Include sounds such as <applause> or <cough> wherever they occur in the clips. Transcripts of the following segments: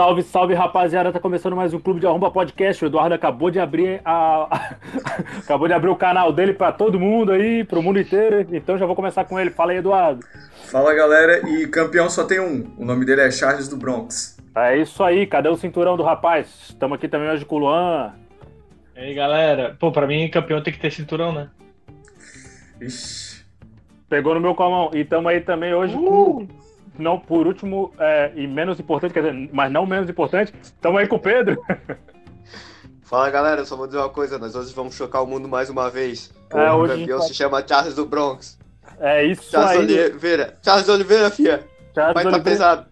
Salve, salve, rapaziada. Tá começando mais um Clube de Arromba Podcast. O Eduardo acabou de abrir a... <laughs> acabou de abrir o canal dele para todo mundo aí, pro mundo inteiro. Então já vou começar com ele. Fala aí, Eduardo. Fala, galera. E campeão só tem um. O nome dele é Charles do Bronx. É isso aí. Cadê o cinturão do rapaz? Estamos aqui também hoje com o Luan. E aí, galera. Pô, pra mim, campeão tem que ter cinturão, né? Ixi. Pegou no meu comão. E estamos aí também hoje uh! com não por último é, e menos importante, quer dizer, mas não menos importante, estamos aí com o Pedro. <laughs> Fala galera, só vou dizer uma coisa, nós hoje vamos chocar o mundo mais uma vez. É, o campeão se chama Charles do Bronx. É isso Charles aí. Oliveira. Charles Oliveira, fia. Charles Vai Oliveira. tá pesado.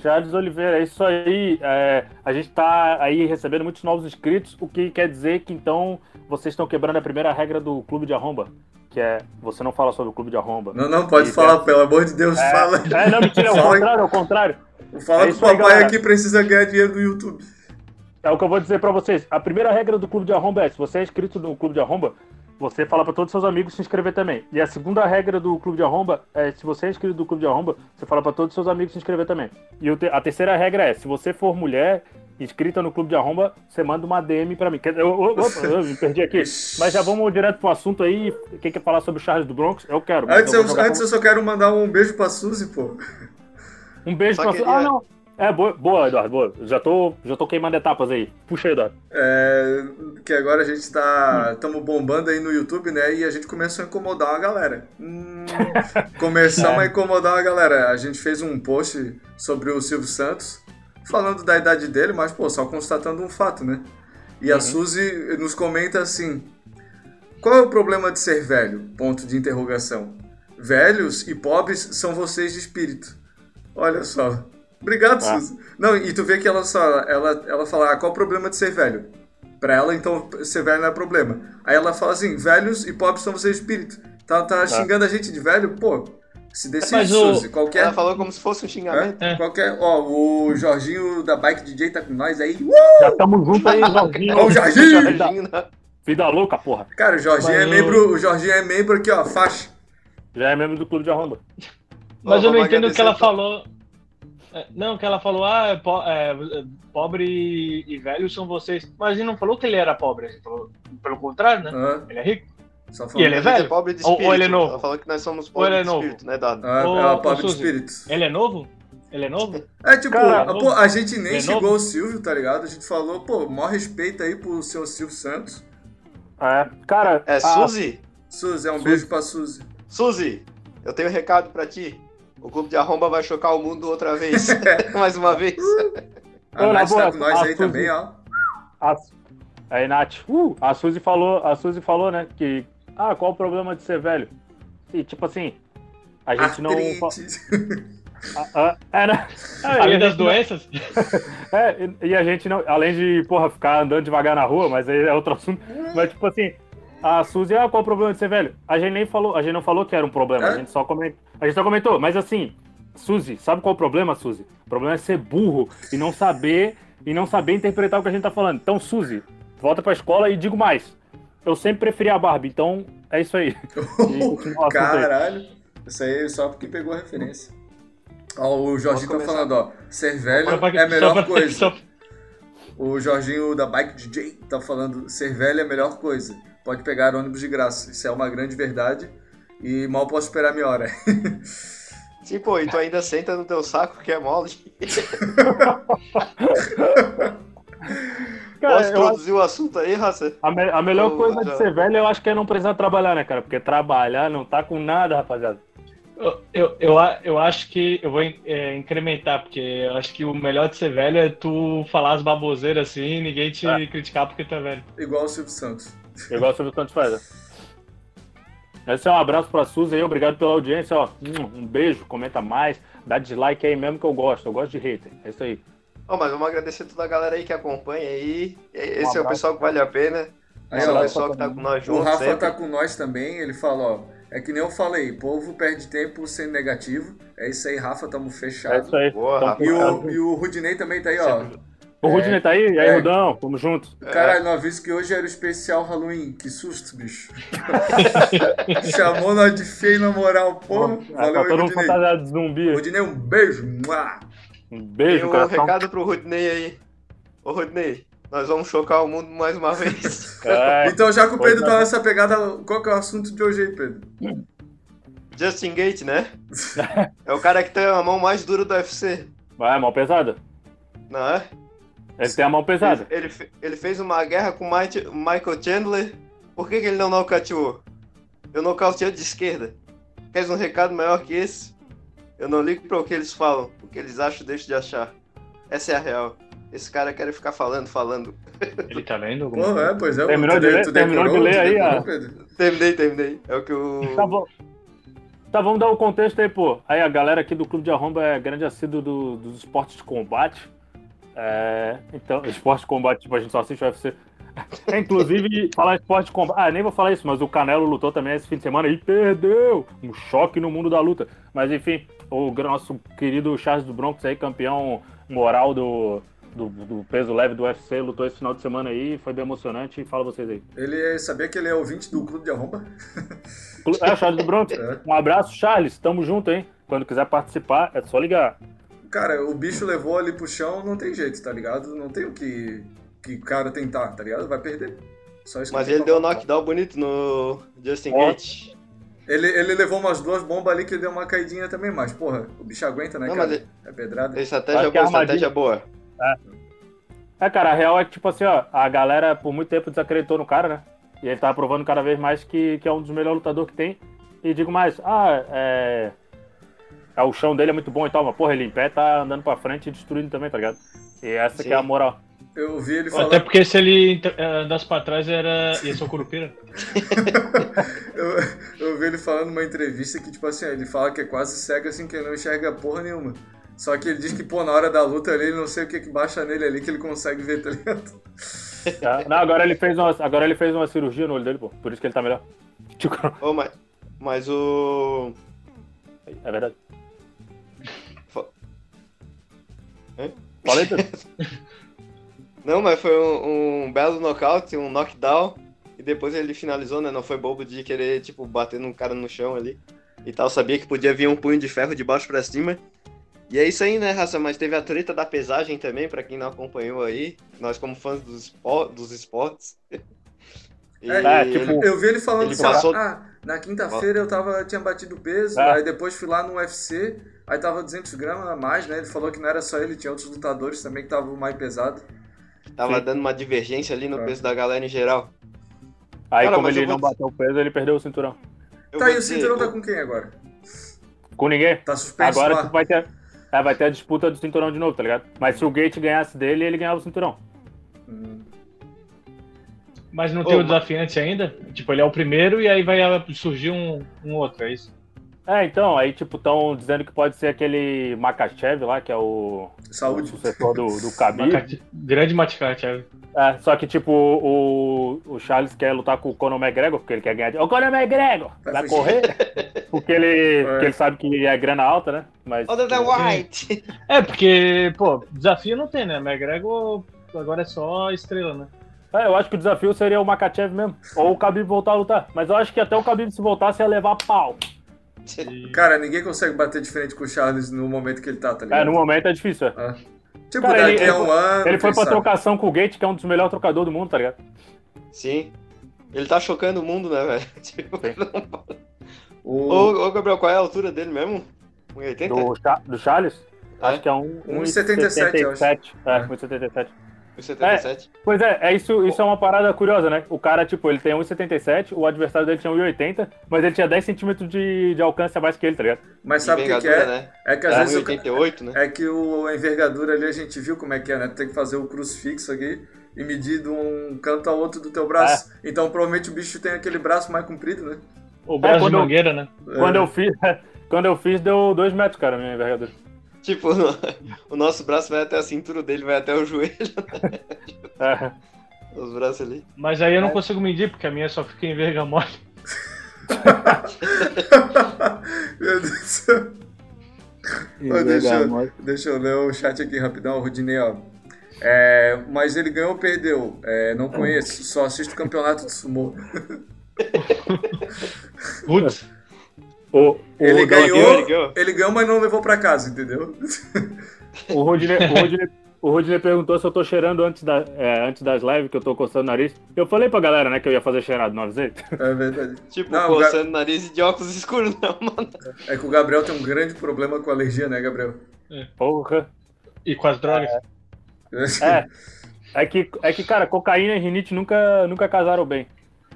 Charles Oliveira, é isso aí. É, a gente está aí recebendo muitos novos inscritos, o que quer dizer que então vocês estão quebrando a primeira regra do Clube de Arromba, que é você não fala sobre o Clube de Arromba. Não, não, pode E falar, tem- pelo amor de Deus, É, fala. é, não, mentira, é o contrário, é o contrário. Fala É que o papai aqui precisa ganhar dinheiro do YouTube. É o que eu vou dizer pra vocês. A primeira regra do Clube de Arromba é: se você é inscrito no Clube de Arromba, você fala pra todos os seus amigos se inscrever também. E a segunda regra do Clube de Arromba é: se você é inscrito do Clube de Arromba, você fala pra todos os seus amigos se inscrever também. E a terceira regra é: se você for mulher inscrita no Clube de Arromba, você manda uma DM pra mim. Eu, eu- opa, eu me perdi aqui. Mas já vamos direto pro assunto aí. Quem quer falar sobre o Charles do Bronx? Eu quero. Antes, eu antes eu só quero mandar um beijo pra Suzy, pô. Um beijo Só pra queria- Ah, não. É, boa, boa, Eduardo, boa. Já tô, já tô queimando etapas aí. Puxa aí, Eduardo. É, que agora a gente tá. Estamos bombando aí no YouTube, né? E a gente começou a incomodar uma galera. Hum, <laughs> começamos É. a incomodar uma galera. A gente fez um post sobre o Silvio Santos, falando da idade dele, mas, pô, só constatando um fato, né? E a Uhum. Suzy nos comenta assim: Qual é o problema de ser velho? Ponto de interrogação. Velhos e pobres são vocês de espírito. Olha só. Obrigado, Ah. Suzy. Não, e tu vê que ela só. Ela, ela fala, ah, qual o problema de ser velho? Pra ela, então, ser velho não é problema. Aí ela fala assim, velhos e pobres são vocês de espírito. Tá, tá xingando a gente de velho? Pô, se decide, Mas o- Suzy. Qualquer. Ela falou como se fosse um xingamento. É? É. Qualquer. Ó, o Jorginho da Bike DJ tá com nós aí. Uh! Já estamos juntos aí, Jorginho. Ó, o Jorginho! Vida, <laughs> Jorginho, né? vida louca, porra. Cara, o Jorginho é Mas membro. O Jorginho é membro aqui, ó, faixa. Já é membro do Clube de Arromba. Mas eu não entendo o que ela a to- falou. É, Não, que ela falou, ah, é po- é, pobre e velho são vocês. Mas ele não falou que ele era pobre, ele falou pelo contrário, né? Ah, Ele é rico. Só E ele é velho? pobre de Ou- ou espírito. ele é novo? Ela falou que nós somos Ou pobres ele é de novo? espírito, né, Dado? Ah, ela é pobre de espírito. Ele é novo? Ele é novo? É tipo, Cara, a, pô, a gente nem Ele é xingou novo? o Silvio, tá ligado? A gente falou, pô, maior respeito aí pro seu Silvio Santos. É, cara. É, a- Suzy? Suzy, é um Suzy. beijo pra Suzy. Suzy, eu tenho um recado pra ti. O clube de arromba vai chocar o mundo outra vez. <laughs> Mais uma vez. A Ô, Nath tá com nós a aí Suzy- também, ó. a- Aí, Nath. Uh, a Suzy falou, a Suzy falou, né, que. Ah, qual o problema de ser velho? E tipo assim, a gente não. fa- Artrite. Ah, ah, <laughs> é, né? É, e a Além das não- doenças? <laughs> É, e- e a gente não. Além de, porra, ficar andando devagar na rua, mas aí é outro assunto. Mas, tipo assim, a Suzy, ah, qual o problema de ser velho? A gente nem falou, a gente não falou que era um problema, É? a gente só comentou. A gente só comentou, mas assim, Suzy, sabe qual é o problema, Suzy? O problema é ser burro e não saber e não saber interpretar o que a gente tá falando. Então, Suzy, volta pra escola e digo mais. Eu sempre preferi a Barbie, então é isso aí. <laughs> Caralho. Isso aí é só porque pegou a referência. Ó, o Jorginho tá falando, ó. Ser velho é a melhor coisa. O Jorginho da Bike DJ tá falando, ser velho é a melhor coisa. Pode pegar ônibus de graça. Isso é uma grande verdade. E mal posso esperar a minha hora. Sim, <laughs> pô, e tu ainda senta no teu saco que é mole. <laughs> Cara, Posso eu acho- o assunto aí, Raça? a, me- a melhor coisa de já- ser velho eu acho que é não precisar trabalhar, né, cara? Porque trabalhar não tá com nada, rapaziada. Eu, eu, eu, a- eu acho que eu vou é, incrementar, porque eu acho que o melhor de ser velho é tu falar as baboseiras assim e ninguém te É. criticar porque tu é velho. Igual o Silvio Santos. Igual o Silvio Santos faz. né? Esse é um abraço pra Suzy aí, obrigado pela audiência, ó. Um beijo, comenta mais, dá dislike aí mesmo que eu gosto, eu gosto de hater. É isso aí. Ó, mas vamos agradecer toda a galera aí que acompanha aí. Esse é o pessoal que vale a pena. Aí, Esse é o pessoal que tá com nós O juntos Rafa sempre. tá com nós também, ele fala, ó. É que nem eu falei, povo perde tempo sendo negativo. É isso aí, Rafa, tamo É fechado. isso aí. Boa. E o, e o Rudinei também tá aí, ó. O Rudney tá aí? E aí, É. Rudão? Tamo junto. Caralho, não aviso que hoje era o especial Halloween. Que susto, bicho. <laughs> Chamou nós de feio na moral, porra. Ah, Valeu tá todo mundo Rudinei. fantasiado de zumbi. Rudinei, um beijo. Mua. Um Tem beijo, um coração. recado pro Rudney aí. Ô, Rudney, nós vamos chocar o mundo mais uma vez. <laughs> É, Então, já que o Pedro não. tá nessa pegada, qual que é o assunto de hoje aí, Pedro? Justin Gate, né? <laughs> É o cara que tem a mão mais dura do UFC, vai, mão pesada. não é? Ele tem a mão pesada. Ele, ele, ele fez uma guerra com o Mike- Michael Chandler. Por que, que ele não nocauteou? Eu nocauteei de esquerda. Queres um recado maior que esse? Eu não ligo para o que eles falam. O que eles acham, deixo de achar. Essa é a real. Esse cara quer ficar falando, falando. Ele tá lendo alguma Pô, coisa? é, pois é. Terminou tu de ler- tu terminou de decorou, ler tu aí, decorou, ó. Pedro? Terminei, terminei. É o que o. Tá bom. Tá, vamos dar o contexto aí, pô. Aí a galera aqui do Clube de Arromba é grande assíduo do- dos esportes de combate. É, então, esporte de combate, tipo, a gente só assiste o UFC. <laughs> Inclusive, falar em esporte de combate. Ah, nem vou falar isso, mas o Canelo lutou também esse fim de semana e perdeu! Um choque no mundo da luta. Mas enfim, o nosso querido Charles do Bronx aí, campeão moral do, do, do peso leve do UFC, lutou esse final de semana aí, foi bem emocionante. Fala vocês aí. Ele é- sabia que ele é ouvinte do Clube de Arromba? É, Charles do Bronx. <laughs> É. Um abraço, Charles. Tamo junto, hein? Quando quiser participar, é só ligar. Cara, o bicho levou ali pro chão, não tem jeito, tá ligado? Não tem o que, que o cara tentar, tá ligado? Vai perder. Só isso que Mas ele deu um knockdown bonito no Justin Ó. Gate. Ele, ele levou umas duas bombas ali que ele deu uma caidinha também, mas, porra, o bicho aguenta, né, Não, cara? ele- É pedrada. Estratégia Acho é boa, armadilha. estratégia boa. É, cara, a real é que, tipo assim, ó, a galera por muito tempo desacreditou no cara, né? E ele tá provando cada vez mais que, que é um dos melhores lutadores que tem. E digo mais, ah, é. é, O chão dele é muito bom e tal, mas porra, ele em pé tá andando pra frente e destruindo também, tá ligado? E essa que é a Sim. moral. Eu vi ele falar. Até porque se ele eh, andasse pra trás era... ia ser o Curupira. <laughs> Eu, eu vi ele falando numa entrevista que, tipo assim, ele fala que é quase cego assim, que ele não enxerga porra nenhuma. Só que ele diz que, pô, na hora da luta ali, ele não sei o que que baixa nele ali que ele consegue ver, tá ligado? Tá? Não, agora ele, fez uma, agora ele fez uma cirurgia no olho dele, pô. Por isso que ele tá melhor. <laughs> Tipo, Ô, mas, mas o. É verdade. Fa- Hã? Falei. <laughs> Não, mas foi um, um belo nocaute, um knockdown. E depois ele finalizou, né? Não foi bobo de querer, tipo, bater num cara no chão ali. E tal, sabia que podia vir um punho de ferro de baixo pra cima. E é isso aí, né, Raça? Mas teve a treta da pesagem também, pra quem não acompanhou aí. Nós, como fãs dos, espo- dos esportes. <laughs> E É, tipo, ele- Eu vi ele falando Ele assim, ó, passou- ah, na quinta-feira eu tava, tinha batido peso, É. aí depois fui lá no UFC, aí tava 200 gramas a mais, né? Ele falou que não era só ele, tinha outros lutadores também que estavam mais pesado. Tava Sim. dando uma divergência ali no É. peso da galera em geral. Aí, Cara, como ele eu não vou- bateu o peso, ele perdeu o cinturão. Eu tá, e o dizer, cinturão o- tá com quem agora? Com ninguém. Tá suspenso Agora lá? vai ter, é, vai ter a disputa do cinturão de novo, tá ligado? Mas se o Gate ganhasse dele, ele ganhava o cinturão. Hum. Mas não Ô, tem o mas- desafiante ainda? Tipo, ele é o primeiro e aí vai surgir um, um outro, é isso? É, então, aí, tipo, estão dizendo que pode ser aquele Makachev lá, que é o, o Saúde. sucessor do, do <laughs> Khabib. Macate- Grande Maticate, é. É, só que, tipo, o, o Charles quer lutar com o Conor McGregor, porque ele quer ganhar. de- Ô, Conor McGregor! Vai Vai correr? <laughs> Porque ele, porque ele sabe que é grana alta, né? Mas. Other than White! É, porque, pô, desafio não tem, né? McGregor agora é só estrela, né? É, eu acho que o desafio seria o Makachev mesmo. Ou o Khabib voltar a lutar. Mas eu acho que até o Khabib se voltasse ia levar pau. Cara, ninguém consegue bater de frente com o Charles no momento que ele tá, tá ligado? É, no momento é difícil. é. Ah. Tipo, Cara, daqui ele- a um ano. Ele foi pra sabe? trocação com o Gate, que é um dos melhores trocadores do mundo, tá ligado? Sim. Ele tá chocando o mundo, né, velho? <laughs> Tipo, não- O... Ô, ô, Gabriel, qual é a altura dele mesmo? 1,80? Do, do Charles? É? Acho que é um. 1,77, eu acho. 1,77. É, É. 1,77. 1,77? Pois é, é isso, isso é uma parada curiosa, né? O cara, tipo, ele tem 1,77, o adversário dele tinha 1,80, mas ele tinha 10 centímetros de, de alcance a mais que ele, tá ligado? Mas sabe o que, que é? né? É que às É, vezes o ca- 1,88, né? É que o, a envergadura ali a gente viu como é que é, né? Tu tem que fazer o crucifixo aqui e medir de um canto ao outro do teu braço. Então provavelmente o bicho tem aquele braço mais comprido, né? O braço de quando eu- mangueira, né? Quando É. eu fiz, <laughs> quando eu fiz, deu 2 metros, cara, a minha envergadura. Tipo, <laughs> o nosso braço vai até a cintura dele, vai até o joelho, É. os braços ali. Mas aí eu não consigo medir, porque a minha só fica em verga mole. <laughs> Meu Deus do céu. Ô, deixa, eu- deixa eu ler o chat aqui rapidão, o Rudinei, ó. É, mas ele ganhou ou perdeu? É, não conheço, só assisto o campeonato de sumô. Putz, <laughs> O, o Ele ganhou, ele ganhou. ele ganhou, mas não levou pra casa, entendeu? O Rodney, o, Rodney, o Rodney perguntou se eu tô cheirando antes, da, é, antes das lives, que eu tô coçando o nariz. Eu falei pra galera, né, que eu ia fazer cheirado, não avisei? É verdade. Tipo, Não, o Ga- coçando o nariz e de óculos escuros, não, mano. É que o Gabriel tem um grande problema com alergia, né, Gabriel? Porra. E com as drogas. É. É que, é que, cara, cocaína e rinite nunca, nunca casaram bem.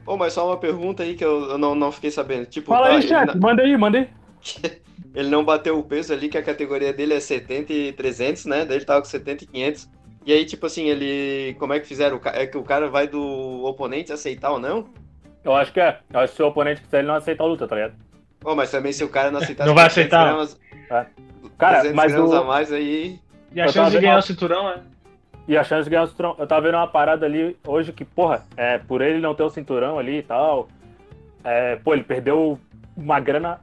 Pô, mas só uma pergunta aí que eu, eu não, não fiquei sabendo. Tipo, Fala tá, aí, não, Manda aí, manda aí. <laughs> ele não bateu o peso ali, que a categoria dele é 70 e 300, né? Daí ele tava com 70 e 500. E aí, tipo assim, ele. Como é que fizeram? É que o cara vai do oponente aceitar ou não? Eu acho que é. Eu acho que se o oponente quiser, ele não aceita a luta, tá ligado? Pô, mas também se o cara não aceitar <laughs> Não vai 300 aceitar. gramas, Cara, 300 mas gramas o- a mais aí. E a chance de ganhar o cinturão é. E a chance de ganhar o cinturão. Eu tava vendo uma parada ali hoje que, porra, é, por ele não ter o cinturão ali e tal. É, pô, ele perdeu uma grana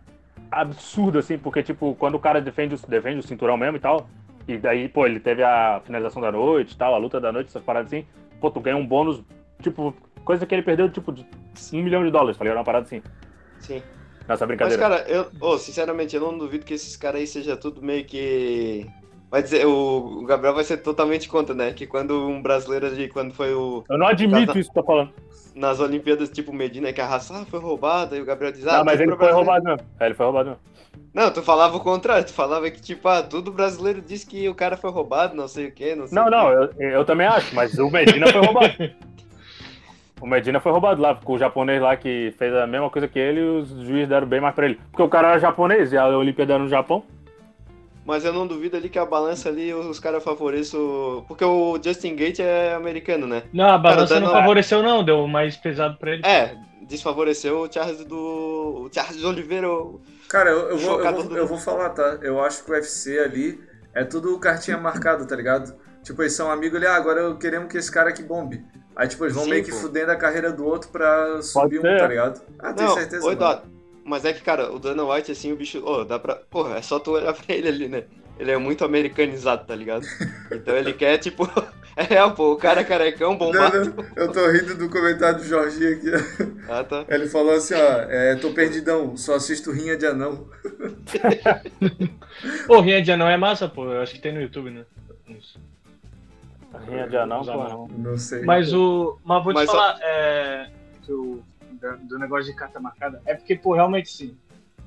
absurda, assim, porque, tipo, quando o cara defende, o- defende o cinturão mesmo e tal, e daí, pô, ele teve a finalização da noite e tal, a luta da noite, essas paradas assim, pô, tu ganha um bônus, tipo, coisa que ele perdeu, tipo, de um milhão de dólares, tá ligado? Uma parada assim, Sim. nessa Mas, brincadeira. cara, eu, ô, sinceramente, eu não duvido que esses caras aí seja tudo meio que. Vai dizer, o o Gabriel vai ser totalmente contra, né? Que quando um brasileiro ali, quando foi o. Eu não admito Cada- isso que tu tá falando. Nas Olimpíadas, tipo, Medina, que a raça ah, foi roubada, e o Gabriel diz, ah, Não, mas ele foi roubado mesmo. É, ele foi roubado mesmo. Não, tu falava o contrário, tu falava que, tipo, ah, tudo brasileiro diz que o cara foi roubado, não sei o quê, não sei Não, o quê. não, eu, eu também acho, mas o Medina foi roubado. O Medina foi roubado lá, porque o japonês lá que fez a mesma coisa que ele, os juízes deram bem mais pra ele. Porque o cara era japonês e a Olimpíada era no Japão. Mas eu não duvido ali que a balança ali, os caras favorecem o... Porque o Justin Gate é americano, né? Não, a balança dando- não favoreceu, não. Deu mais pesado pra ele. É, desfavoreceu o Charles do... O Charles Oliveira, Cara, eu, eu vou, eu, vou, eu vou falar, tá? Eu acho que o UFC ali é tudo cartinha marcada, tá ligado? Tipo, eles são amigos ali, ah, agora eu queremos que esse cara aqui bombe. Aí, tipo, eles vão Sim, meio que pô. fudendo a carreira do outro pra subir um, tá ligado? Ah, tenho Não, certeza. oi, mano. Mas é que, cara, o Dana White, assim, o bicho. Ô, dá pra. Porra, é só tu olhar <laughs> pra ele ali, né? Ele é muito americanizado, tá ligado? Então ele quer, tipo. <laughs> É real, pô, o cara é carecão, bombado. não, eu tô rindo do comentário do Jorginho aqui. Ah, tá. Ele falou assim, ó, é, tô perdidão, só assisto rinha de anão. Pô, Rinha de Anão é massa, pô. Eu acho que tem no YouTube, né? Isso. Rinha de anão, pô. não. Sei. Mas o. Mas vou te Mas só- falar, é, do, da- do negócio de carta marcada. É porque, pô, realmente sim.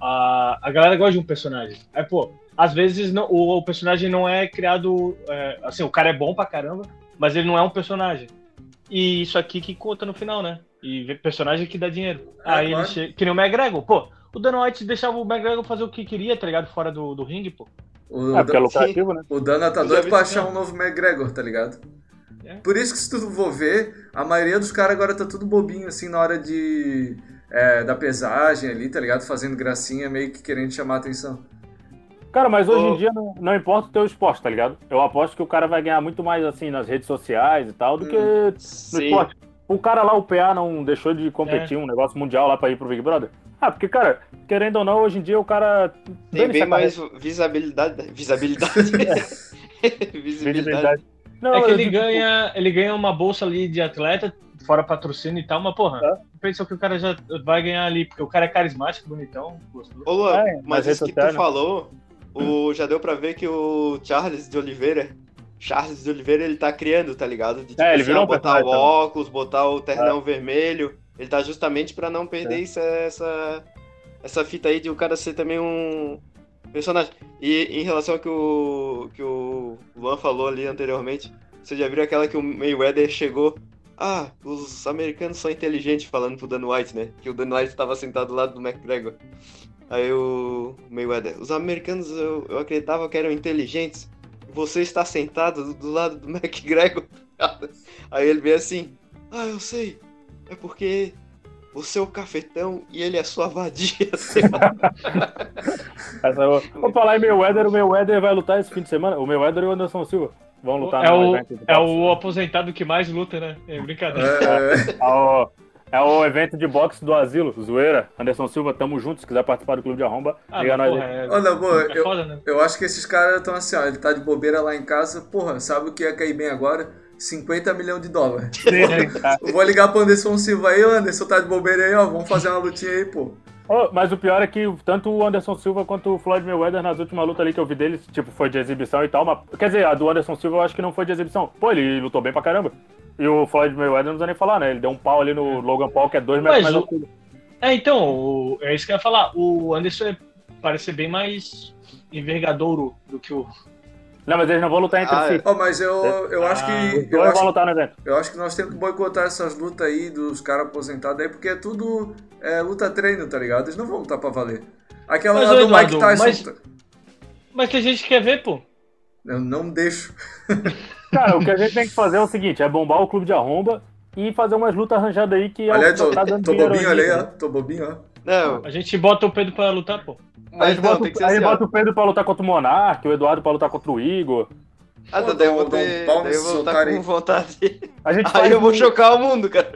A, a galera gosta de um personagem. É, pô, às vezes não, o, o personagem não é criado. é, assim, o cara é bom pra caramba, mas ele não é um personagem. E isso aqui que conta no final, né? E personagem que dá dinheiro. É, Aí claro. ele chega. Que nem o McGregor, pô. O Dana White deixava o McGregor fazer o que queria, tá ligado? Fora do, do ringue, pô. O, É, porque é lucrativo, né? o Dana tá doido pra achar né? um novo McGregor, tá ligado? É. Por isso que se tu for ver, a maioria dos caras agora tá tudo bobinho, assim, na hora de... é, da pesagem ali, tá ligado? Fazendo gracinha, meio que querendo chamar a atenção. Cara, mas hoje Ô. em dia não, não importa o teu esporte, tá ligado? Eu aposto que o cara vai ganhar muito mais, assim, nas redes sociais e tal, do que no Sim. esporte. O cara lá, o PA, não deixou de competir um negócio mundial lá pra ir pro Big Brother? Ah, porque, cara, querendo ou não, hoje em dia o cara. Tem bem carreira. mais visibilidade. <laughs> <laughs> Visibilidade. Visibilidade. visibilidade. Não, É que ele digo, ganha, ele ganha uma bolsa ali de atleta, fora patrocínio e tal, mas porra, É. pensa que o cara já vai ganhar ali, porque o cara é carismático, bonitão, gostoso. Ô, Luan, É, mas isso redes que tu falou, o, já deu pra ver que o Charles de Oliveira, Charles de Oliveira, ele tá criando, tá ligado? De, tipo, É, ele assim, virou um botar personagem o também. óculos, botar o ternão vermelho. Ele tá justamente pra não perder É. isso, essa, essa fita aí de o cara ser também um personagem. E em relação ao que o, que o Luan falou ali anteriormente, você já viu aquela que o Mayweather chegou. Ah, os americanos são inteligentes, falando pro Dan White, né? Que o Dan White estava sentado do lado do McGregor. Aí o Mayweather, os americanos eu, eu acreditava que eram inteligentes. Você está sentado do, do lado do <laughs> McGregor. Aí ele vê assim, ah, eu sei. É porque você é o cafetão e ele é sua vadia. <laughs> <laughs> Essa, eu- vou falar em Mayweather, o Mayweather vai lutar esse fim de semana. O Mayweather e o Anderson Silva vão lutar É no o, é o aposentado que mais luta, né? É brincadeira. É, É o, é o evento de boxe do Asilo, Zoeira. Anderson Silva, tamo junto. Se quiser participar do Clube de Arromba, Ah, liga mas, nós porra, é, Olha, boa, é eu, foda, né? eu acho que esses caras estão assim, ó, ele tá de bobeira lá em casa, porra, sabe o que ia cair bem agora? 50 milhões de dólares. <laughs> Sim. Eu vou ligar pro Anderson Silva aí, Anderson tá de bobeira aí, ó, vamos fazer uma lutinha aí, pô. Oh, mas o pior é que tanto o Anderson Silva quanto o Floyd Mayweather nas últimas lutas ali que eu vi deles, tipo, foi de exibição e tal, mas, quer dizer, a do Anderson Silva eu acho que não foi de exibição. Pô, ele lutou bem pra caramba. E o Floyd Mayweather não precisa nem falar, né? Ele deu um pau ali no Logan Paul, que é dois metros Mas mais o- alto. É, então, o- é isso que eu ia falar. O Anderson é- parece ser bem mais envergadouro do que o. Não, mas eles não vão lutar entre Ah, si. Ó, mas eu, eu acho Ah, que. Eu vão acho, lutar no evento. eu acho que nós temos que boicotar essas lutas aí dos caras aposentados aí, porque é tudo é, luta treino, tá ligado? Eles não vão lutar pra valer. Aquela Mas, lá do Eduardo, Mike Tyson. mas- Mas tem gente que quer ver, pô. Eu não deixo. <laughs> Cara, o que a gente tem que fazer é o seguinte: é bombar o clube de arromba e fazer umas lutas arranjadas aí que é Olha o aí, que tô, tá dando tô bobinho, olha aí, ó. né? Tô bobinho, ó. Não, A gente bota o Pedro pra lutar, pô. Aí mas não, bota, tem que ser aí assim, ó. bota o Pedro pra lutar contra o Monark, o Eduardo pra lutar contra o Igor. Ah, Pô, daí eu vou um- ter. um daí eu vou estar com aí. vontade. A gente Aí eu vou chocar o mundo, cara.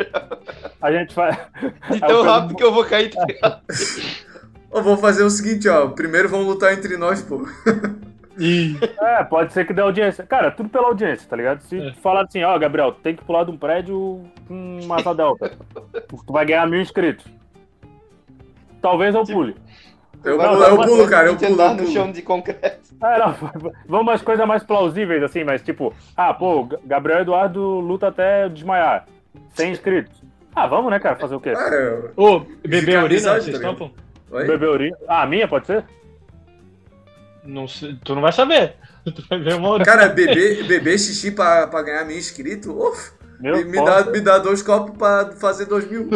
A gente faz. De <laughs> É, tão Pedro- rápido que eu vou cair. tá ligado? Ó, vou fazer o seguinte, ó. Primeiro vamos lutar entre nós, pô. <laughs> É, pode ser que dê audiência. Cara, tudo pela audiência, tá ligado? Se É. falar assim, ó, Gabriel, tem que pular de um prédio com uma delta. <laughs> tu vai ganhar mil inscritos. Talvez eu pule. Eu, Não, pulo, não, eu mas pulo, cara, eu pulo. andar Eu no pulo. chão de concreto. <laughs> É, não, <laughs> vamos umas coisas mais plausíveis, assim, mas tipo, ah, pô, Gabriel Eduardo luta até desmaiar. 100 inscritos. Ah, vamos, né, cara, fazer o quê? É, Ô, beber Fica urina, amizade, vocês tá topam? Beber urina. Ah, a minha, pode ser? Não sei, tu não vai saber. <laughs> Tu vai ver uma hora. Cara, beber, beber xixi pra, pra ganhar mil inscritos, uf, Meu, me, dá, me dá dois copos pra fazer dois mil.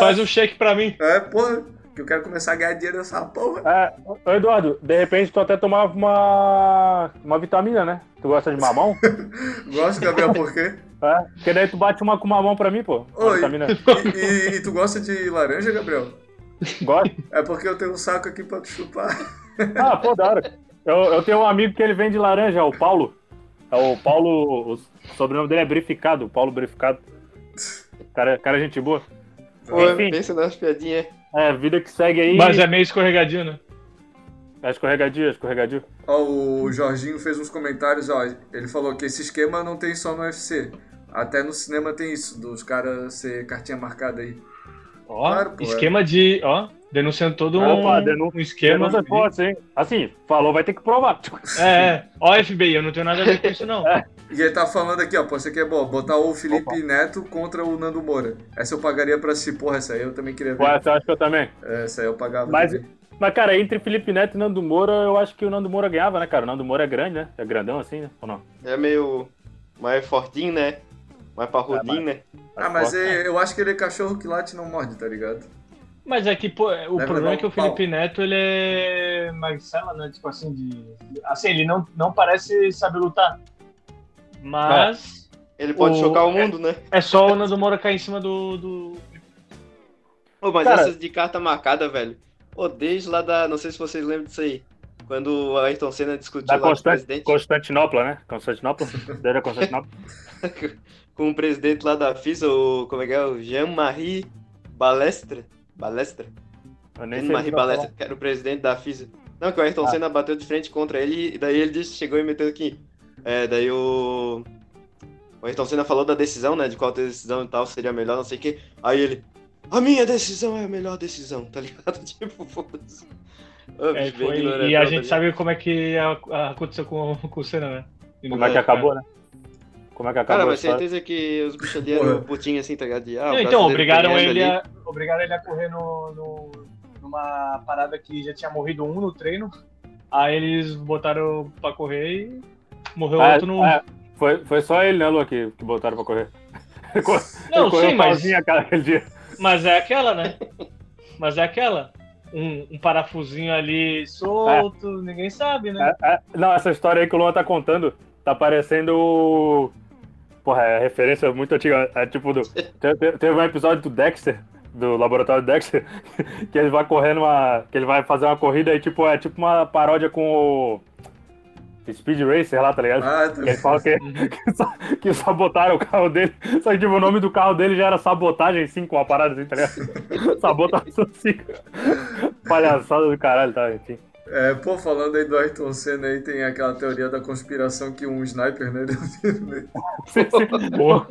Faz um shake pra mim. É, porra, que eu quero começar a ganhar dinheiro nessa porra. É, ô, Eduardo, de repente tu até tomava uma, uma vitamina, né? Tu gosta de mamão? <laughs> Gosto, Gabriel, por quê? É, porque daí tu bate uma com mamão pra mim, pô. Oi. vitamina. E, e- e tu gosta de laranja, Gabriel? Gosta? É porque eu tenho um saco aqui pra tu chupar. Ah, pô, da hora. Eu, eu tenho um amigo que ele vende laranja, o Paulo. É o Paulo, o sobrenome dele é Brificado, o Paulo Brificado. Cara, cara, gente boa. Pô, Enfim. pensa nas piadinhas. É, vida que segue aí. Mas é meio escorregadinho, né? É escorregadio, é escorregadio. Ó, o Jorginho fez uns comentários, ó. Ele falou que esse esquema não tem só no UFC. Até no cinema tem isso, dos caras ser cartinha marcada aí. Ó, Claro, pô, esquema de. Ó, denunciando todo Opa, um, denun- um esquema. Denúncia forte, hein? Assim, falou, vai ter que provar. É, é. Ó, FBI, eu não tenho nada a ver com isso, não. <laughs> E ele tá falando aqui, ó, pô, isso aqui é bom. Botar o Felipe Neto contra o Nando Moura. Essa eu pagaria pra assistir. Porra, essa aí eu também queria Pô, ver. essa eu acho que eu também. Essa aí eu pagava. Mas-. Mas, cara, entre Felipe Neto e Nando Moura, eu acho que o Nando Moura ganhava, né, cara? O Nando Moura é grande, né? É grandão assim, né? Ou não? É meio mais fortinho, né? Mais parrudinho, né? Ah, mas é- eu acho que ele é cachorro que late e não morde, tá ligado? Mas é que, pô, o Deve problema é que o Felipe Neto, ele é magcela, né? Tipo assim, de. Assim, ele não, não parece saber lutar. Mas Ele pode O- chocar o mundo, né? é só o Nando Moura cair em cima do. do... Pô, mas Cara- essas de carta marcada, velho. Pô, desde lá da. Não sei se vocês lembram disso aí. Quando o Ayrton Senna discutiu Da lá com o presidente. Constantinopla, né? Constantinopla? <laughs> Desde a Constantinopla. com o presidente lá da FISA, o. Como é que é? O Jean-Marie Balestra. Balestra? Eu nem sei Jean-Marie o que vai Balestra, que era o presidente da FISA. Não, que o Ayrton Ah. Senna bateu de frente contra ele, e daí ele disse, chegou e meteu aqui. É, daí o. O Ayrton Senna falou da decisão, né? De qual decisão e tal seria melhor, não sei o quê. Aí ele. A minha decisão é a melhor decisão, tá ligado? <laughs> Tipo, foda-se. É, ignorantão, e a gente sabe como é que aconteceu com, com o Senna, né? Como é que acabou, né? Como é que acabou Cara, mas certeza que os bichos ali eram putinhos assim, tá ligado? Ah, Não, então, obrigaram ele, a, obrigaram ele a correr no, no- numa parada que já tinha morrido um no treino. Aí eles botaram pra correr e morreu É, outro no. é, foi, foi só ele, né, Lu, que, que botaram pra correr. <laughs> Não, sim, mas, cara, aquele dia. mas é aquela, né? Mas é aquela. Um, um parafusinho ali solto, ninguém sabe, né? É, é, não, essa história aí que o Luan tá contando tá parecendo. Porra, é referência muito antiga. É tipo do. te- te- Teve um episódio do Dexter, do laboratório Dexter, <laughs> que ele vai correndo uma. que ele vai fazer uma corrida e tipo, é tipo uma paródia com o. Speed Racer lá, tá ligado? Ah, tá Que ele fala que, <laughs> que, sa- que sabotaram o carro dele. Só que tipo, o nome do carro dele já era sabotagem, sim, com uma parada assim, tá ligado? <laughs> Sabotação 5. Palhaçada do caralho, tá? Enfim. É, pô, falando aí do Ayrton Senna aí, tem aquela teoria da conspiração que um sniper, né? <laughs> deu tiro nele. Pô,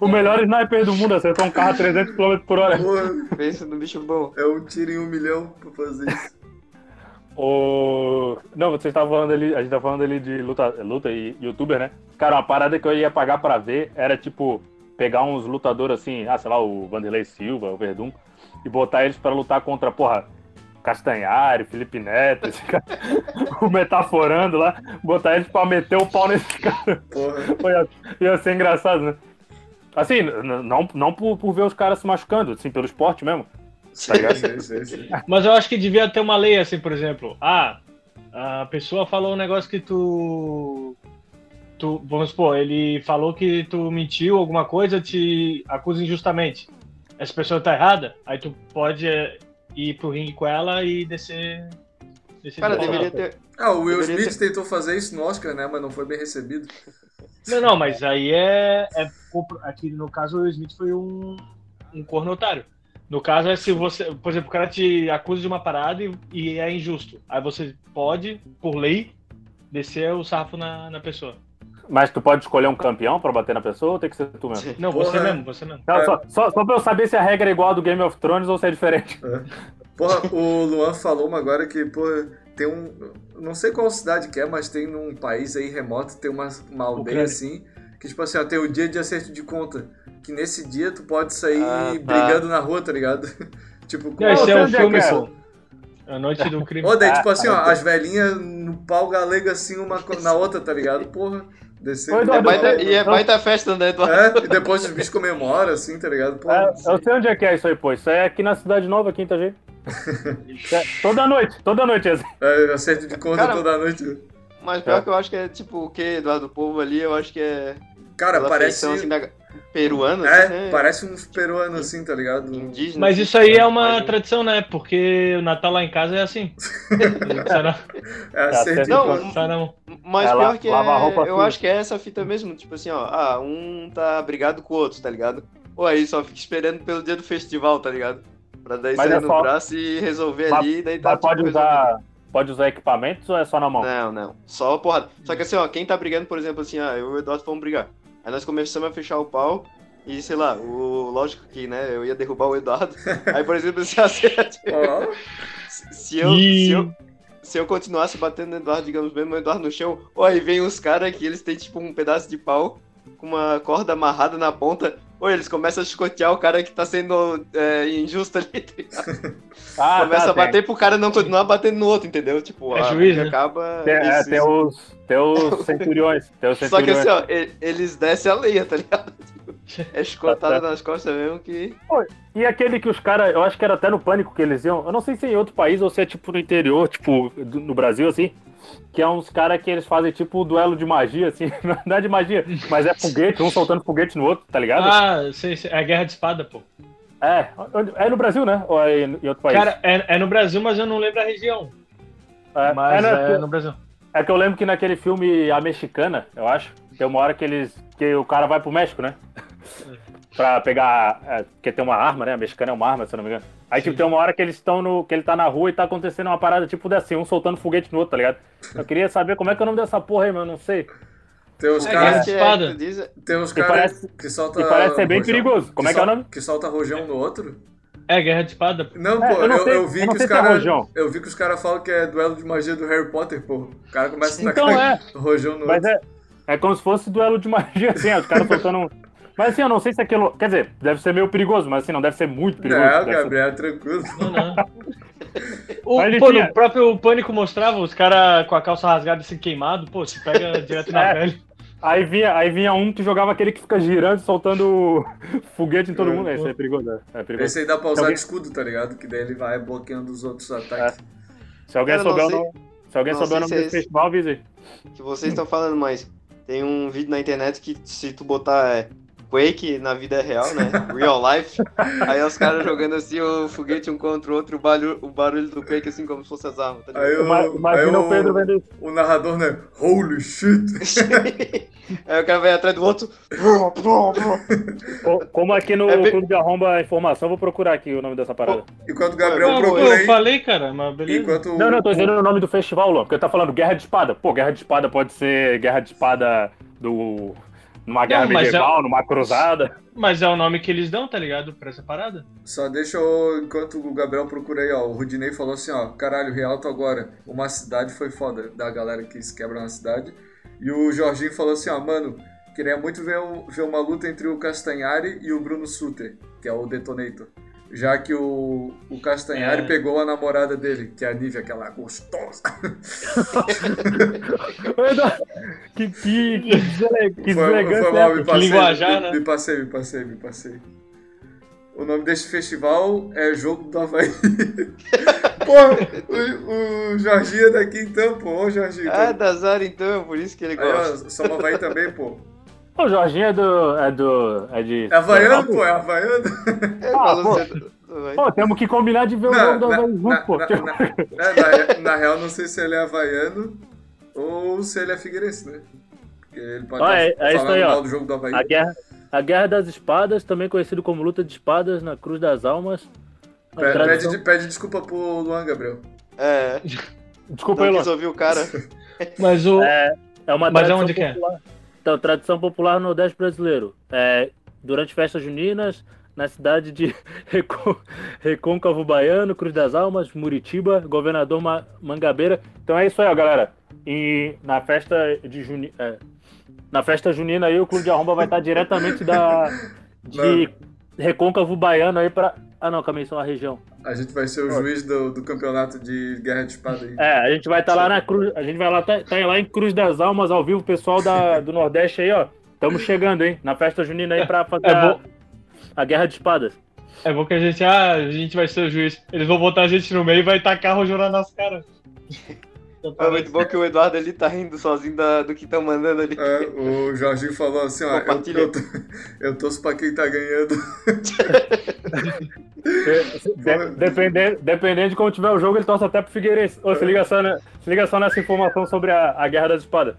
o melhor sniper do mundo acertou um carro a 300 km por hora. Porra, Pensa no bicho bom. é um tiro em um milhão pra fazer isso. O... Não, vocês estavam falando ali, a gente tá falando ali de luta, luta e youtuber, né? Cara, uma parada que eu ia pagar pra ver era tipo pegar uns lutadores assim, ah, sei lá, o Vanderlei Silva, o Verdun, e botar eles pra lutar contra, porra, Castanhari, Felipe Neto, esse cara, <laughs> o metaforando lá, botar eles pra meter o pau nesse cara. Porra. Pô, Ia, ia ser engraçado, né? Assim, não, não por, por ver os caras se machucando, assim, pelo esporte mesmo. Tá? Sim, sim, sim. Mas eu acho que devia ter uma lei assim, por exemplo. Ah, a pessoa falou um negócio que tu. tu vamos supor, ele falou que tu mentiu alguma coisa, te acusa injustamente. Essa pessoa tá errada, aí tu pode é, ir pro ringue com ela e descer. descer Cara, deveria ter. Ah, o Will Deveria Smith tentou fazer isso no Oscar, né? Mas não foi bem recebido. Não, não, mas aí é. é aqui no caso o Will Smith foi um, um corno otário. No caso é se você, por exemplo, o cara te acusa de uma parada e, e é injusto. Aí você pode, por lei, descer o sarrafo na, na pessoa. Mas tu pode escolher um campeão pra bater na pessoa ou tem que ser tu mesmo? Não, Porra. você mesmo, você mesmo. Não, É. só, só, só pra eu saber se a regra é igual a do Game of Thrones ou se é diferente. Porra, o Luan falou uma agora que, porra, tem um. Não sei qual cidade que é, mas tem num país aí remoto, tem uma, uma aldeia assim, que tipo assim, ó, tem o dia de acerto de conta. Que nesse dia tu pode sair Ah, tá. brigando na rua, tá ligado? <laughs> tipo, com. Não, esse é um é filme, é. pô. A Noite do <laughs> Crime. Ô, daí, Ah, tipo assim, ó, tá. as velhinhas no pau galega assim, uma na outra, tá ligado? Porra, Ô, É baita, e é baita festa, né, Eduardo? É, e depois os bichos comemoram, assim, tá ligado? Porra, É, eu sei onde é que é isso aí, pô. Isso é aqui na Cidade Nova, Quinta G. <laughs> É, toda noite, toda noite. Assim. é, acerto de conta Cara, toda noite. Mas pior É. que eu acho que é tipo o que, Eduardo? O povo ali, eu acho que é. Cara, parece. feição, assim, da... peruana, É, assim, né? parece uns peruanos assim, tá ligado? Indígena. Mas assim, isso aí é uma tradição, né? Porque o Natal lá em casa é assim. <laughs> É de Não, mão. Mas É, pior que é, lava a roupa eu acho que é essa fita mesmo, tipo assim, ó, ah, um tá brigado com o outro, tá ligado? Ou aí só fica esperando pelo dia do festival, tá ligado? Pra daí Mas sair é no só- braço e resolver Mas- ali, daí tá Mas pode usar, pode usar equipamentos ou é só na mão? Não, não. Só porrada. Só que assim, ó, quem tá brigando, por exemplo, assim, ah, eu e o Eduardo vamos brigar. Aí nós começamos a fechar o pau e, sei lá, o lógico que, né, eu ia derrubar o Eduardo. <laughs> Aí, por exemplo, assim, Ó, se, se eu, se eu se eu continuasse batendo no Eduardo, digamos mesmo, o Eduardo no chão, ó, aí vem uns caras que eles têm tipo um pedaço de pau com uma corda amarrada na ponta. Ou eles começam a chicotear o cara que tá sendo é, injusto ali. <laughs> tá ligado? Ah, Começa tá, a bater pro cara não continuar batendo no outro, entendeu? Tipo, É a juiz, né? acaba. Tem, é, isso, tem isso. os, tem os <laughs> centuriões. Tem os Só que centuriões. assim, ó, eles descem a leia, tá ligado? É chicotada Tá nas costas mesmo que. E aquele que os caras, eu acho que era até no Pânico que eles iam, eu não sei se é em outro país ou se é tipo no interior, tipo do- no Brasil, assim, que é uns caras que eles fazem tipo duelo de magia, assim, <laughs> não é de magia, mas é foguete, um soltando foguete no outro, tá ligado? Ah, sei, sei, é a guerra de espada, pô. É, é no Brasil, né? Ou é em outro país? Cara, é, é no Brasil, mas eu não lembro a região. é, Mas é, né, é no Brasil. é que eu lembro que naquele filme A Mexicana, eu acho, tem uma hora que eles, que o cara vai pro México, né? Pra pegar, é, porque tem uma arma, né? A mexicana é uma arma, se eu não me engano. Aí, tipo, Sim. tem uma hora que eles estão no. que ele tá na rua e tá acontecendo uma parada tipo dessa, um soltando foguete no outro, tá ligado? Eu queria saber como é que é o nome dessa porra aí, mano. Não sei. tem uns É, caras guerra de espada. tu diz- tem uns Que cara parece- que solta. E parece ser bem rojão. perigoso. Como é que é o nome? Que solta rojão no outro? É guerra de espada. pô. Não, É, pô, eu não eu, sei- eu vi eu não que os é caras. Eu vi que os caras falam que é duelo de magia do Harry Potter, pô. O cara começa a Então tacar é. <laughs> rojão no Mas outro. é, é como se fosse duelo de magia, assim, ó, os caras soltando um. <laughs> Mas assim, eu não sei se aquilo. Quer dizer, deve ser meio perigoso, mas assim, não deve ser muito perigoso. Não, deve ser- Gabriel, tranquilo. Não, não. <laughs> O, pô, tinha- no próprio Pânico mostrava os caras com a calça rasgada assim queimado, pô, se pega <laughs> direto na É. pele. Aí vinha, aí vinha um que jogava aquele que fica girando, soltando <laughs> foguete em todo É, mundo. pô. Esse é perigoso. é, É perigoso. Esse aí dá pra usar Alguém- de escudo, tá ligado? Que daí ele vai bloqueando os outros ataques. Se alguém Cara, souber o nome, se alguém não souber o nome se é desse esse. festival, avisa aí. que vocês estão falando, mas tem um vídeo na internet que se tu botar é, Quake na vida real, né? Real life. Aí os caras jogando assim o foguete um contra o outro, o barulho, o barulho do Quake assim como se fosse as armas, tá ligado? Aí, o, Ima- Imagina aí o Pedro vendo isso. o narrador, né? Holy shit! <laughs> Aí o cara vai atrás do outro. Co- Como aqui no É bem- Clube de Arromba a informação, vou procurar aqui o nome dessa parada. Enquanto o Gabriel Não, procura eu aí. falei, cara, mas beleza. Enquanto Não, não, tô dizendo o nome do festival, Luan, porque tá falando Guerra de Espada. Pô, Guerra de Espada pode ser Guerra de Espada do. Numa guerra mas medieval, numa cruzada. Mas é o nome que eles dão, tá ligado? Pra essa parada. Só deixa eu, enquanto o Gabriel procura aí, ó. O Rudinei falou assim, ó. Caralho, Rialto agora. Uma cidade foi foda. Da galera que se quebra na cidade. E o Jorginho falou assim, ó. Mano, queria muito ver, um- ver uma luta entre o Castanhari e o Bruno Suter, que é o Detonator. Já que o, o Castanhari É. pegou a namorada dele, que é a Nívia, aquela gostosa. <laughs> que, que, que, desele- que Foi, foi deselegância mal, é me passei. linguajar, me, né? me passei, me passei, me passei. O nome deste festival é Jogo do Havaí. <laughs> pô, o, o Jorginho é daqui então, pô. Ô, Jorginho. Ah, da Zara então, por isso que ele Aí, gosta. ó, São Havaí também, pô. O Jorginho é do. É do. É de. É Havaiano, pô, é Havaiano. É, Ah, pô. Pô, temos que combinar de ver o jogo do Havaí na- junto, pô. na- na- <laughs> é, na, na real, não sei se ele é Havaiano ou se ele é Figueirense, né? Porque ele pode Ah, estar é- é isso falando aí, ó. mal do jogo do Havaí. A guerra, a guerra das Espadas, também conhecido como Luta de Espadas na Cruz das Almas. A Pe- tradição- Pede, pede desculpa pro Luan, Gabriel. É, Desculpa aí, não quis ouvir o cara. Mas o. É, é uma Mas tradição aonde que é? Então, tradição popular no Nordeste brasileiro. É, durante festas juninas, na cidade de <laughs> Recon- Recôncavo Baiano, Cruz das Almas, Muritiba, Governador Ma- Mangabeira. Então é isso aí, ó, galera. E na festa de juni... é, na festa junina aí, o Clube de Arromba vai estar diretamente da <laughs> de Recôncavo Baiano aí para Ah, não, calma aí, só a região. A gente vai ser o juiz do, do campeonato de Guerra de Espada aí. É, a gente vai estar lá na Cruz, a gente vai lá tá, tá lá em Cruz das Almas ao vivo, pessoal da, do Nordeste aí, ó. Estamos chegando, hein? Na festa junina aí pra fazer É a, bom. a guerra de espadas. É bom que a gente. Ah, a gente vai ser o juiz. Eles vão botar a gente no meio e vai tacar rojão nas caras. É muito bom que o Eduardo ali tá rindo sozinho da- do que estão mandando ali. É, o Jorginho falou assim, ó, eu, eu, eu torço pra quem tá ganhando. De- dependendo, dependendo de como tiver o jogo, ele torce até pro Figueirense. Ô, se, liga só, né? se liga só nessa informação sobre a, a Guerra das Espadas.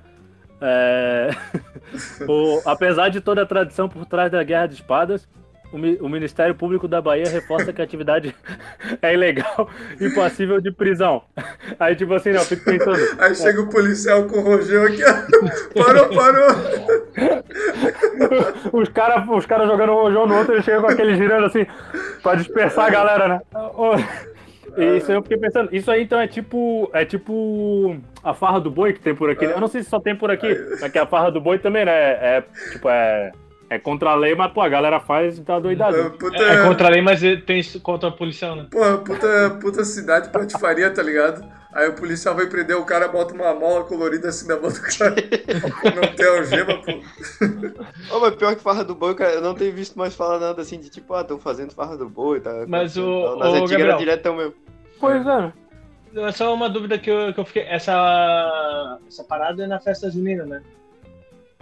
É, <laughs> o- apesar de toda a tradição por trás da Guerra de Espadas, o, Mi- o Ministério Público da Bahia reforça que a atividade <laughs> é ilegal e passível de prisão. Aí, tipo assim, não, eu fico pensando. Aí chega o policial com o rojão aqui, ó. Parou, parou. os caras os cara jogando rojão no outro, ele chega com aquele girando assim, pra dispersar a galera, né? Isso aí eu fiquei pensando. Isso aí então é tipo. É tipo a farra do boi que tem por aqui. né? Eu não sei se só tem por aqui, mas que a farra do boi também, né? É tipo, é. É contra a lei, mas pô, a galera faz e tá É, doidado. Puta, É contra a lei, mas tem isso contra a policial, né? Porra, puta, puta cidade patifaria, tá ligado? Aí o policial vai prender o cara, bota uma mola colorida assim na mão do cara. Não tem algema, pô. Ô, mas pior que farra do boi, cara, eu não tenho visto mais falar nada assim de tipo, ah, estão fazendo farra do boi, tá? Mas o-. Nas o antigas Gabriel. era diretão mesmo. Pois é. É só uma dúvida que eu, que eu fiquei. Essa, essa parada é na festa junina, né?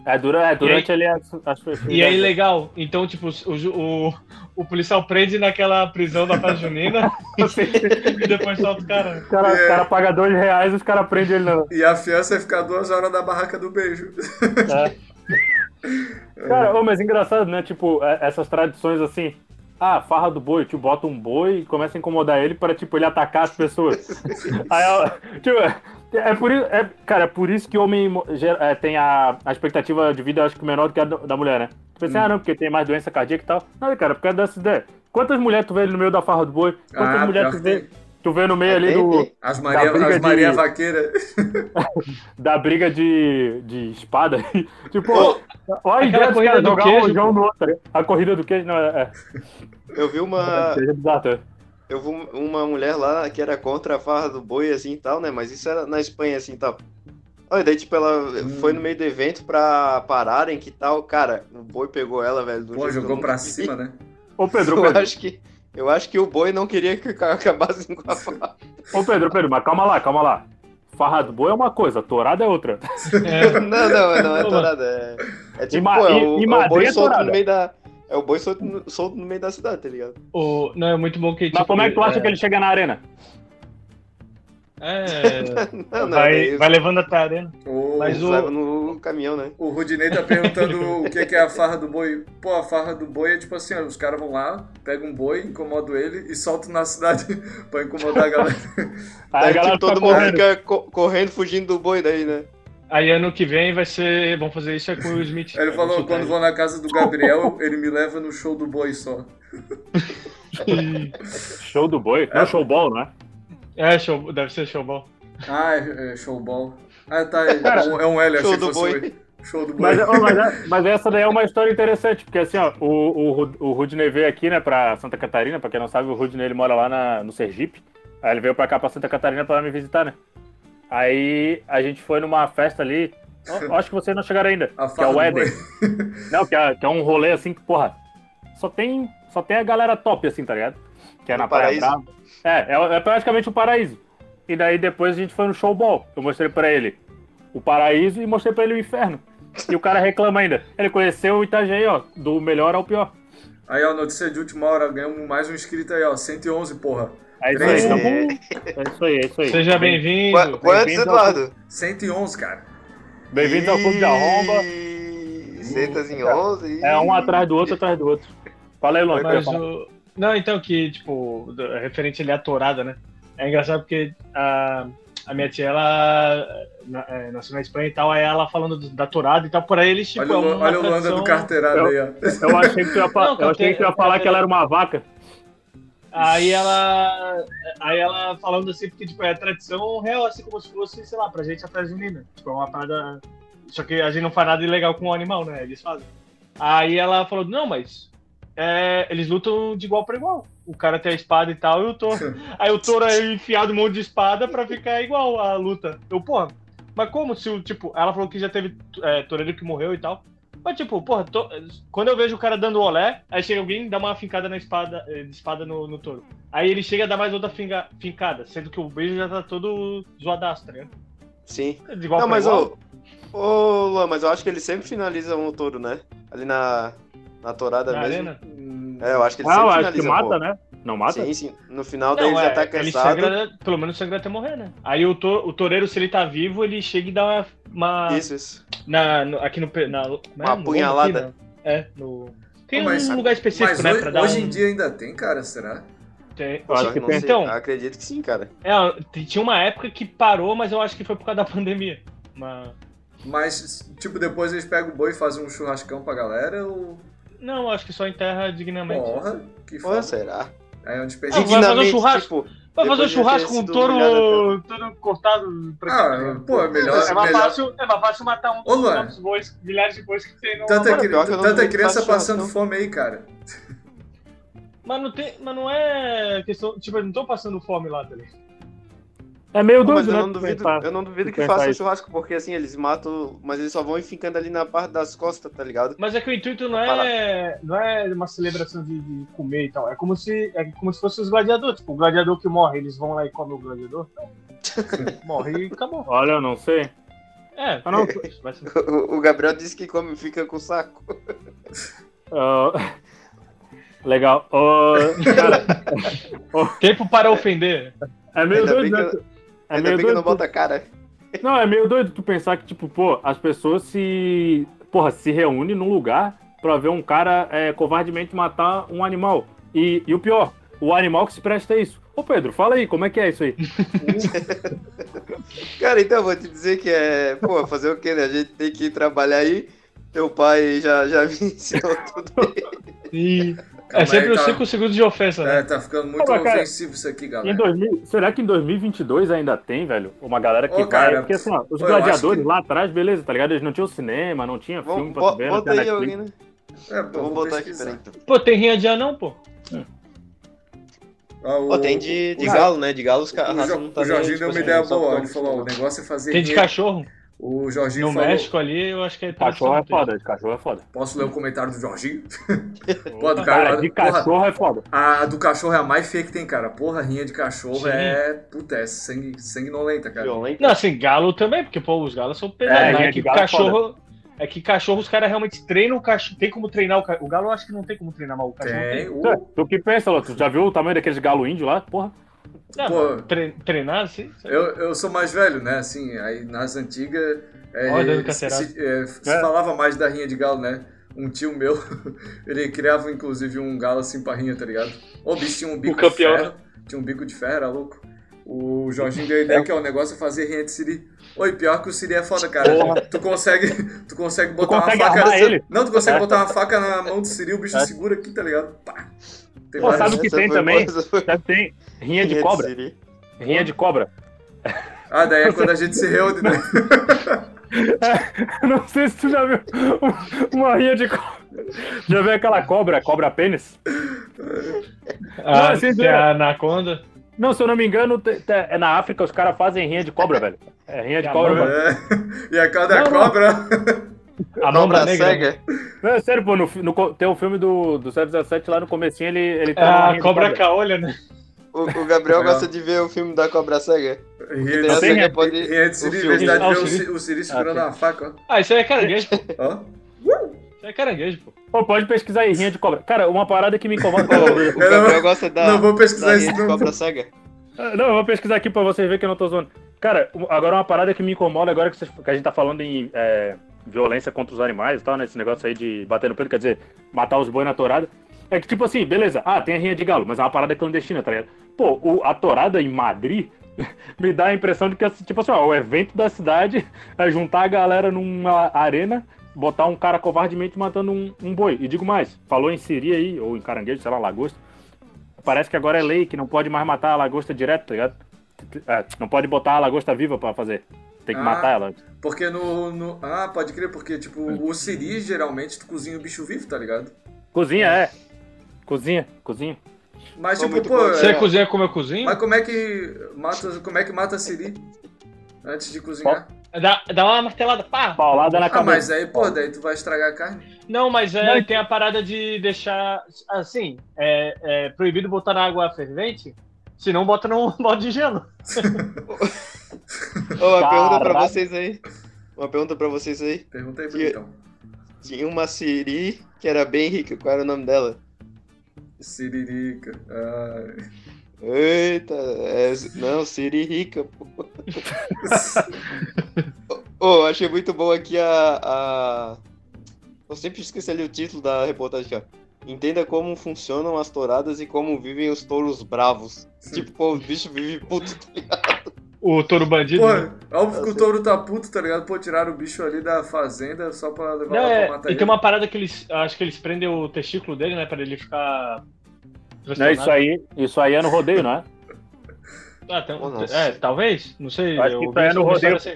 É, dura, é durante ali as, as E é ilegal. Então, tipo, o, o, o policial prende naquela prisão da festa junina <laughs> <laughs> e depois solta o cara. O cara, o cara paga dois reais e os caras prendem ele não. E a fiança vai ficar duas horas na barraca do beijo. <laughs> Cara, ô, mas engraçado, né? Tipo, é- essas tradições assim. Ah, farra do boi, tipo, bota um boi e começa a incomodar ele para, tipo, ele atacar as pessoas. Aí, ela- tipo, é- é por isso, é, cara, é por isso que o homem é, tem a, a expectativa de vida, acho que menor do que a do- da mulher, né? Tipo assim, ah, não, porque tem mais doença cardíaca e tal. Não, cara, por causa dessa ideia. Quantas mulheres tu vê ali no meio da farra do boi? Quantas Ah, mulheres tu vê, tem. tu vê no meio ali Tem, do, tem. As Maria, as de- Maria Vaqueira. <laughs> da briga de, de espada? <laughs> tipo, Pô, olha a ideia dos caras jogar queijo, um rojão no outro. né? A corrida do queijo, não, é... Eu vi é, uma. <laughs> é bizarro, é. Eu vi uma mulher lá que era contra a farra do boi, assim e tal, né? Mas isso era na Espanha, assim e tal. Olha, daí, tipo, ela Hum. foi no meio do evento pra pararem que tal. Cara, o boi pegou ela, velho. Pô, jogou pra vi. cima, né? Ô Pedro, ô <laughs> Eu Pedro, acho que. Eu acho que o boi não queria que acabasse com a farra. ô Pedro, Pedro, mas calma lá, calma lá. farra do boi é uma coisa, torada é outra. É. <laughs> Não, não, não é Pô, torada. É, é tipo, ma- pô, é e- o, e é o Madrid boi é solto no meio da. É o boi solto, no- solto no meio da cidade, tá ligado? O, não, é muito bom que. Mas tipo, como é que tu acha é, que ele chega na arena? É. <laughs> Não, não, vai, daí vai levando até a arena. O, Mas o- levam no caminhão, né? o Rudinei tá perguntando o que que é a farra do boi. Pô, a farra do boi é tipo assim, ó, os caras vão lá, pegam um boi, incomodam ele e soltam na cidade <laughs> pra incomodar a galera. Aí Daí, a galera tipo, todo mundo correndo. fica co- correndo, fugindo do boi daí, né? Aí ano que vem vai ser. Vão fazer isso é com o <laughs> Smith. Ele falou, quando vou na casa do Gabriel, ele me leva no show do boi só. <laughs> Show do boi? Não é showball, não é? É, show, deve ser showball. Ah, é, é showball. Ah, tá, é, um- é um L, Show achei que do fosse boi. o Show do boi. Mas, mas, é- <laughs> mas essa daí é uma história interessante, porque assim, ó, o, o, o Rudney veio aqui, né, pra Santa Catarina, pra quem não sabe, o Rudney ele mora lá na, no Sergipe. Aí ele veio pra cá, pra Santa Catarina, pra me visitar, né? Aí a gente foi numa festa ali, eu <laughs> acho que vocês não chegaram ainda, A que é o Éden. <laughs> Não, que é, que é um rolê assim que, porra, só tem, só tem a galera top, assim, tá ligado? Que é No na Praia paraíso. Brava. É, é, é praticamente o paraíso. E daí depois a gente foi no showball. Eu mostrei pra ele o paraíso e mostrei pra ele o inferno. E o cara reclama ainda. Ele conheceu o Itajaí, ó, do melhor ao pior. Aí, ó, notícia de última hora, ganhamos mais um inscrito aí, ó, 111, porra. É isso aí, tá bom? É isso aí, é isso aí. Seja bem-vindo. Qu- Quantos, bem-vindo ao- Eduardo? 111, cara. Bem-vindos ao Clube da Romba. Ih, Sentas em 11. É um atrás do outro, atrás do outro. Fala aí, falar. o... Não, então que, tipo, do- referente ali à tourada, né? É engraçado porque a, a minha tia, ela na- é, nasceu na Espanha e tal, aí ela falando do- da tourada e tal, por aí eles, tipo, Olha, é o, uma olha o Luanda tradição- do carteirado Eu- aí, ó. Eu achei que tu ia, Não, eu achei que tu ia falar que ela era uma vaca. Aí ela. Aí ela falando assim, porque tipo, é tradição real, assim como se fosse, sei lá, pra gente a festa junina. Tipo, é uma parada. Só que a gente não faz nada ilegal com o animal, né? Eles fazem. Aí ela falou, não, mas é, eles lutam de igual pra igual. O cara tem a espada e tal, e o touro. <laughs> Aí o touro é enfiado um monte de espada pra ficar igual a luta. Eu, porra, mas como se o, tipo, ela falou que já teve é, toureiro que morreu e tal. Mas, tipo, porra, to- quando eu vejo o cara dando olé, aí chega alguém e dá uma fincada na espada, eh, de espada no, no touro. Aí ele chega a dar mais outra finga- fincada, sendo que o beijo já tá todo zoadaço, tá ligado? Sim. De igual Não, pra mas igual. ô. Ô, Luan, mas eu acho que eles sempre finalizam o touro, né? Ali na, na torada na mesmo. arena. É, eu acho que eles Ah, eu sempre acho que mata, pô. né? Não mata? Sim, sim. No final daí Não, ele é, já tá ele cansado. sangra, pelo menos sangra até morrer, né? Aí o, to, o toureiro, se ele tá vivo, ele chega e dá uma. uma Isso, isso. na, no- aqui no. Na, é? Uma No apunhalada. aqui, né? é, no. Tem Pô, mas- um lugar específico, Mas né? hoje, pra dar hoje um- em dia ainda tem, cara, será? tem- Eu acho que não tem. Então, Acredito que sim, cara. é, tinha uma época que parou, mas eu acho que foi por causa da <laughs> pandemia. Mas. Mas, tipo, depois eles pegam o boi e fazem um churrascão pra galera ou... Não, eu acho que só enterra dignamente. Porra, que foda. será? Aí é um Ah, desperdício. vai fazer um churrasco. tipo, Vai fazer um churrasco com um touro todo cortado pra Ah, pô, é melhor... é, mais melhor... fácil, é mais fácil matar um Ô, Luan. tantos bois, milhares de bois que tem no. Tanta, cri- pior eu tanta que criança passando não. fome aí, cara. Mas não tem. Mas não é questão. Tipo, eles não estão passando fome lá, tá ligado? É meio mas doido, eu né? não duvido, pensar. eu não duvido que façam isso. churrasco, porque assim, eles matam, mas eles só vão ficando ali na parte das costas, tá ligado? Mas é que o intuito não é, não é uma celebração de, de comer e tal. É como se, é como se fossem os gladiadores. Tipo, o gladiador que morre, eles vão lá e comem o gladiador. <laughs> morre e acabou. Olha, eu não sei. É, Ah, não. ser- <laughs> O, o Gabriel disse que come, fica com o saco. <laughs> Ah, Legal. Cara, Tempo para ofender. é meio Ainda doido, É Ainda meio bem que doido. não bota a cara. <laughs> Não, é meio doido tu pensar que, tipo, pô, as pessoas se. Porra, se reúnem num lugar pra ver um cara é, covardemente matar um animal. E, e o pior, o animal que se presta a isso. Ô Pedro, fala aí, como é que é isso aí? <laughs> Cara, então eu vou te dizer que é. Pô, fazer o quê, né? A gente tem que trabalhar aí. Teu pai já, já <laughs> me ensinou tudo. E Calma é sempre aí, os tá- 5 segundos de ofensa, né? É, tá ficando muito Pô, cara, ofensivo isso aqui, Em galera. 2000, será que em 2022 ainda tem, velho? Uma galera que Ô, vai. cara, Porque assim, ó, os gladiadores que- lá atrás, beleza, tá ligado? Eles não tinham cinema, não tinha filme pra ver, bota aí Netflix. alguém, né? É, Eu pô, vou botar aqui, pesquisar. peraí. Então. Pô, tem rinha de anão, pô. Ah, o- Pô, tem de, de o- galo, né? De galo os O, caras Jo- não tá o Jorginho nem, deu tipo uma assim, ideia só boa. Ele falou: ó, o tipo, negócio é fazer Tem de rinha. cachorro. O Jorginho No falou. México ali, eu acho que é Cachorro é foda, de cachorro é foda. Posso ler o comentário do Jorginho? <laughs> Pô, do Cara, cara, de porra, cachorro é foda. a do cachorro é a mais feia que tem, cara. Porra, rinha de cachorro Sim. é. Puta, é sangue, sanguinolenta, cara. Violento. Não, assim, galo também, porque, pô, os galos são É, pesados. rinha né? de que galo é cachorro. É que cachorro, os caras realmente treinam o cachorro. Tem como treinar o cachorro. O galo eu acho que não tem como treinar, mas o cachorro Tem. tem. o- Tu que pensa, Lô? Tu já viu o tamanho daqueles galo índio lá? Porra. Não, Pô. mas tre- treinar, assim. Eu, eu sou mais velho, né? Assim, aí nas antigas. É, Olha, dando se, se- é, se É. falava mais da rinha de galo, né? Um tio meu, <laughs> ele criava inclusive um galo assim pra rinha, tá ligado? O bicho tinha um bico de campeão, ferro. Tinha um bico de ferro, era louco. O Jorginho deu a <laughs> ideia que é o negócio é fazer rinha de siri. Oi, pior que o siri é foda, cara. Porra. Tu consegue, <laughs> tu consegue botar consegue uma faca. ele? Não, tu consegue É. botar uma faca na mão do siri, o bicho É. segura aqui, tá ligado? Pá. Tem Pô, sabe o que tem também? Já tem rinha de cobra. Rinha de cobra. Ah, daí é quando a gente se reúne, né? <laughs> Não sei se tu já viu uma rinha de cobra. Já viu aquela cobra, cobra pênis? Ah, assim, tem a anaconda. Não, se eu não me engano, é na África os caras fazem rinha de cobra, velho. É rinha de cobra, Caramba. velho. É. <laughs> E a cada Não, não. cobra. A Cobra negra. cega. Não, é sério, pô, no, no tem um filme do, do 017 lá no comecinho, ele, ele É tá numa a cobra cobra. caolha, né? O, o Gabriel gosta de ver o filme da Cobra Cega. Rinha Daí a de cega Ah, ver o Siri. Siri, o Siri segurando Ah, uma faca, Ah, isso aí é caranguejo, ó. Ó. Isso aí é caranguejo, pô. Pô, pode pesquisar aí, rinha de cobra. Cara, uma parada que me incomoda. <laughs> O Gabriel gosta da. não vou pesquisar da de. Cobra cega. Ah, Não, eu vou pesquisar aqui pra vocês verem que eu não tô zoando. Cara, agora uma parada que me incomoda, agora que, vocês- que a gente tá falando em é, violência contra os animais e tal, né? Esse negócio aí de bater no peito, quer dizer, matar os boi na torada. É que, tipo assim, beleza, ah, tem a rinha de galo, mas é uma parada clandestina, tá ligado? Pô, o- a torada em Madrid <laughs> me dá a impressão de que, tipo assim, ó, o evento da cidade <laughs> é juntar a galera numa arena, botar um cara covardemente matando um, um boi. E digo mais, falou em siri aí, ou em caranguejo, sei lá, lagosta. Parece que agora é lei que não pode mais matar a lagosta direto, tá ligado? É, não pode botar a lagosta viva pra fazer. Tem que Ah. matar ela. Porque no, no- Ah, pode crer, porque, tipo, o Siri, geralmente, tu cozinha o bicho vivo, tá ligado? Cozinha, é. Cozinha, cozinha. Mas, tipo, pô. Você é- cozinha como eu cozinho? Mas como é que mata. Como é que mata Siri? Antes de cozinhar? Dá, dá uma martelada, pá! Paulada na Ah, mas cabeça. aí, pô, daí tu vai estragar a carne. Não, mas é, Não. tem a parada de deixar. Assim, é, é proibido botar na água fervente, se não bota num <laughs> balde de gelo. <laughs> Ô, uma pergunta pra vocês aí. Uma pergunta pra vocês aí. Pergunta aí mim, então. Tinha uma Siri que era bem rica. Qual era o nome dela? Siririca. Ai. Eita, é, não, Siri rica, pô. <laughs> Ô, achei muito bom aqui a, a. Eu sempre esqueci ali o título da reportagem aqui, ó. Entenda como funcionam as touradas e como vivem os touros bravos. Tipo, pô, o bicho vive puto. tá ligado? O touro bandido. né? Pô, óbvio que o touro tá puto, tá ligado? Pô, tiraram o bicho ali da fazenda só pra levar Não, lá é, pra matar e ele. tem uma parada que eles. Acho que eles prendem o testículo dele, né? Pra ele ficar. Não, isso aí, isso aí é no rodeio, não é? <laughs> Ah, tem Oh, é, talvez? Não sei. Acho eu que isso aí é no rodeio. assim.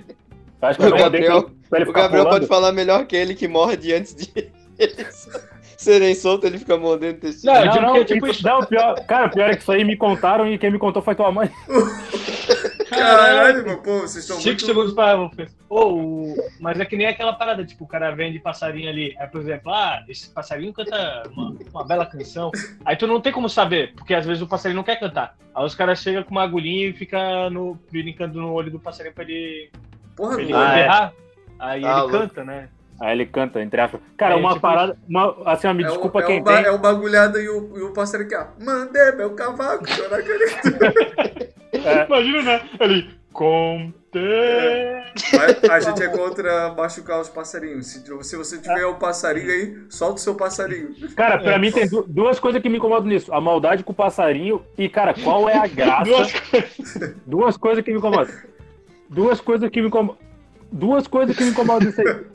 Acho que é O Gabriel- O Gabriel pulando. pode falar melhor que ele que morde antes de <laughs> eles serem soltos, ele fica mordendo o testículo. Não, eu Não, digo não, é tipo tipo, isso. não, pior, cara, pior é que isso aí me contaram e quem me contou foi tua mãe. <laughs> Caralho, meu pô, vocês estão Cinco muito... segundos pra. Ô, o- mas é que nem aquela parada, tipo, o cara vende passarinho ali. Aí, por exemplo, ah, esse passarinho canta uma, uma bela canção. Aí tu não tem como saber, porque às vezes o passarinho não quer cantar. Aí os caras chegam com uma agulhinha e fica no, brincando no olho do passarinho pra ele, Porra, pra ele. Ah, é. berrar. Aí Ah, ele louco. canta, né? Aí ele canta, entre aspas. Cara, É, uma tipo parada. Uma, assim, ó, me É o, desculpa é, quem o ba- tem. é o bagulhado e o, e o pássaro aqui, ó. Mandei meu cavaco <laughs> chorar que <laughs> É. Imagina, né? Ele. Conte. Mas a gente é contra machucar os passarinhos. Se, se você tiver um passarinho aí, solta o seu passarinho. Cara, pra mim tem du- duas coisas que me incomodam nisso. A maldade com o passarinho e, cara, qual é a <laughs> graça? Duas Duas coisas que me incomodam. Duas coisas que me incomodam. Duas coisas que me incomodam nisso aí.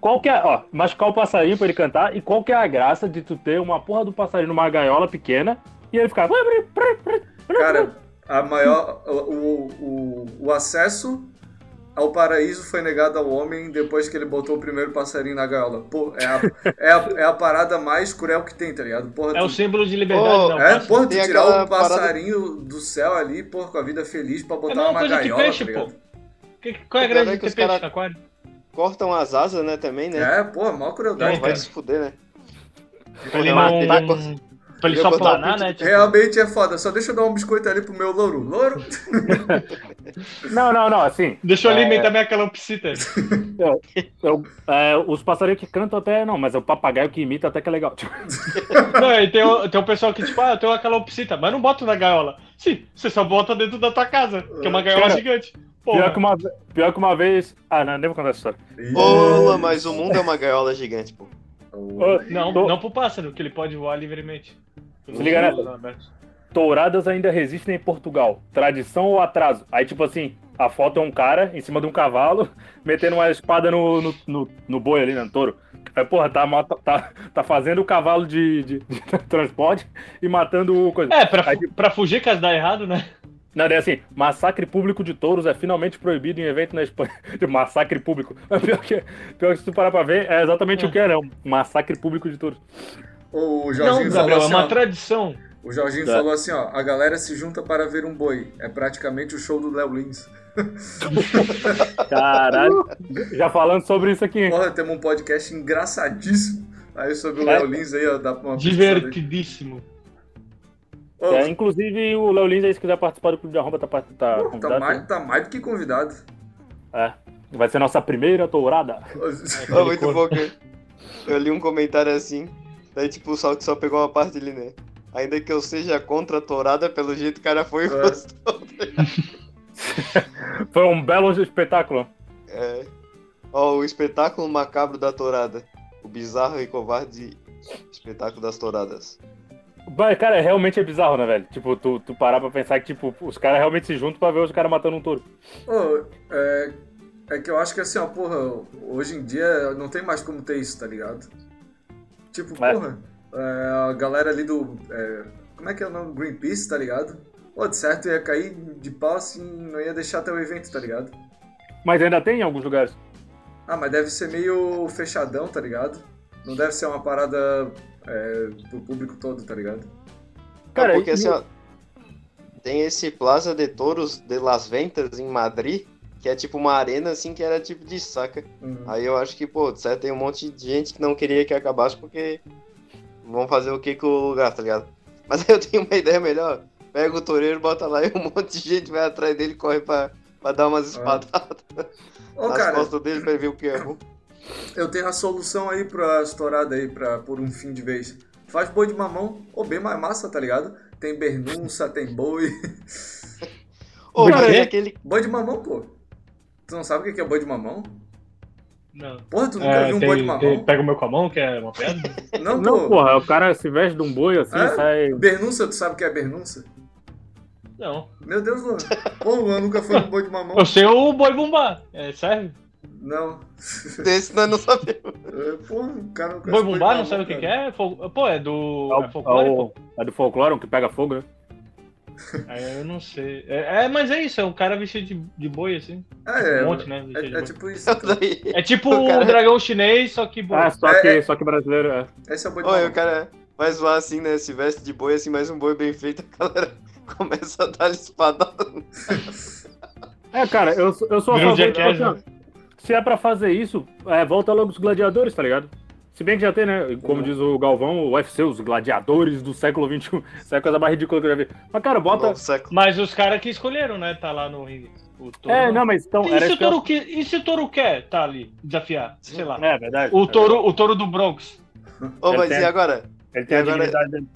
Qual que é, ó, machucar o passarinho pra ele cantar e qual que é a graça de tu ter uma porra do passarinho numa gaiola pequena e ele ficar. Cara, a maior. O, o, o, o acesso ao paraíso foi negado ao homem depois que ele botou o primeiro passarinho na gaiola. Pô, é a, é a, é a parada mais cruel que tem, tá ligado? Porra, É o tu- símbolo de liberdade, Ô, não. É, passa. porra, tu Tem tirar o passarinho do céu ali, porra, com a vida feliz pra É botar mesma uma coisa que gaiola, peixe, tá pô. ligado? Que- Qual é a O grande é de que ter os peixe cara- aquário? Cortam as asas, né, também, né? É, pô, maior crueldade. Não, vai cara. se fuder, né? Pra ele não. Pra ele só um planar, né? Tipo, Realmente é foda. Só deixa eu dar um biscoito ali pro meu louro. Louro? <laughs> Não, não, não, assim. Deixa eu É. alimentar minha calopsita. eu- é, os passarinhos que cantam até não, mas é o papagaio que imita até que é legal. Tipo, <laughs> Não, e tem, o- tem um pessoal que, tipo, ah, eu tenho uma calopsita, mas não boto na gaiola. Sim, você só bota dentro da tua casa, que é uma gaiola Cara, gigante. Pior, que uma, pior que uma vez. Ah, não, nem vou contar essa história. Ô, mas o mundo é uma gaiola gigante, pô. Ô, Não, tô- não pro pássaro, que ele pode voar livremente. Se liga nessa. Touradas ainda resistem em Portugal. Tradição ou atraso? Aí, tipo assim, a foto é um cara em cima de um cavalo, <laughs> metendo uma espada no, no, no, no boi ali, né, no touro. Aí, porra, tá, mata- tá, tá fazendo o cavalo de, de- de <laughs> transporte e matando o coisa. É, pra, Aí, fu- pra fugir caso dá errado, né? Não, daí assim, massacre público de touros é finalmente proibido em evento na Espanha. <laughs> De massacre público. Mas <laughs> Pior que, pior que se tu parar pra ver, é exatamente É. o que é, né? Um massacre público de touros. O Não, Jorginho falou Gabriel, é assim, uma ó, tradição. O Jorginho É. falou assim, ó, a galera se junta para ver um boi. É praticamente o show do Léo Lins. <laughs> Caralho. Já falando sobre isso aqui. hein? Porra, temos um podcast engraçadíssimo aí sobre o É. Léo Lins aí, ó, dá pra uma. Divertidíssimo. É, inclusive, o Léo Lins aí, se quiser participar do Clube de Arromba, tá, tá tá, convidado. mais, tá mais do que convidado. É. Vai ser nossa primeira tourada. Ô, <laughs> muito bom que eu li um comentário assim, daí tipo o Salk só pegou uma parte ali, né? Ainda que eu seja contra a tourada, pelo jeito o cara foi e É. gostou. <laughs> Foi um belo espetáculo. É. Ó, o espetáculo macabro da tourada. O bizarro e covarde espetáculo das touradas. Mas, cara, realmente é bizarro, né, velho? Tipo, tu, tu parar pra pensar que, tipo, os caras realmente se juntam pra ver os caras matando um touro. É, é que eu acho que assim, ó, porra, hoje em dia não tem mais como ter isso, tá ligado? Tipo, É. porra, é, a galera ali do. é, como é que é o nome? Greenpeace, tá ligado? Pô, de certo ia cair de pau assim, não ia deixar até o evento, tá ligado? Mas ainda tem em alguns lugares. Ah, mas deve ser meio fechadão, tá ligado? Não deve ser uma parada é, pro público todo, tá ligado? Cara, Cara, porque e- assim, ó, tem esse Plaza de Toros de Las Ventas em Madrid, que é tipo uma arena assim que era tipo de saca. Uhum. Aí eu acho que, pô, certo, tem um monte de gente que não queria que acabasse porque vão fazer o que com o lugar, tá ligado? <laughs> Mas eu tenho uma ideia melhor. Pega o toureiro, bota lá e um <laughs> monte de gente vai atrás dele e corre pra, pra dar umas espadadas Ô, nas cara, costas dele pra ver o que é bom. <coughs> eu tenho a solução aí pra estourada aí, pra, por um fim de vez. Faz boi de mamão, ou bem mais massa, tá ligado? Tem bernunça, <laughs> tem boi. Ô, quê? é aquele. Boi de mamão, pô. Tu não sabe o que é boi de mamão? Não. Porra, tu nunca É, viu um tem- boi de tem- mamão? pega o meu com a mão, que é uma pedra? <laughs> Não, Não, pô. porra, o cara se veste de um boi assim, É? sai. Bernunça, tu sabe o que é bernunça? Não. Meu Deus, Luan. Pô, o Luan nunca foi um boi de mamão. Eu sei o boi bumbá. É, serve? Não. Desse nós não sabemos. É, Porra, o cara nunca Boi bumbá, não sabe o que, que é? Fol- Pô, é do. É, É folclore, é pô. o- é do folclore, um que pega fogo, né? <laughs> É, eu não sei. É, é, mas é isso, é um cara vestido de, de boi, assim. É, é, um monte, né? é, é tipo isso. então. É tipo O cara- um dragão chinês, só que boi. Ah, só É, que, é. só que brasileiro é. Esse é o boi de Olha, o cara vai zoar assim, né? Se veste de boi, assim, mais um boi bem feito, a galera <laughs> começa a dar espadada. É, cara, eu, sou- eu sou a favor Se é pra fazer isso, é, volta logo os gladiadores, tá ligado? Se bem que já tem, né? Como diz o Galvão, o UFC, os gladiadores do século XXI. Isso é a coisa mais ridícula que eu já vi. Mas, cara, bota. Mas os caras que escolheram, né? Tá lá no ringue. É, não, mas então. E Era se, o isso que eu- touro que, e se o touro quer tá ali, desafiar? Sei lá. É, verdade. O touro, o touro do Bronx. Ô, mas tem- e agora? Ele tem a agora- dignidade dele.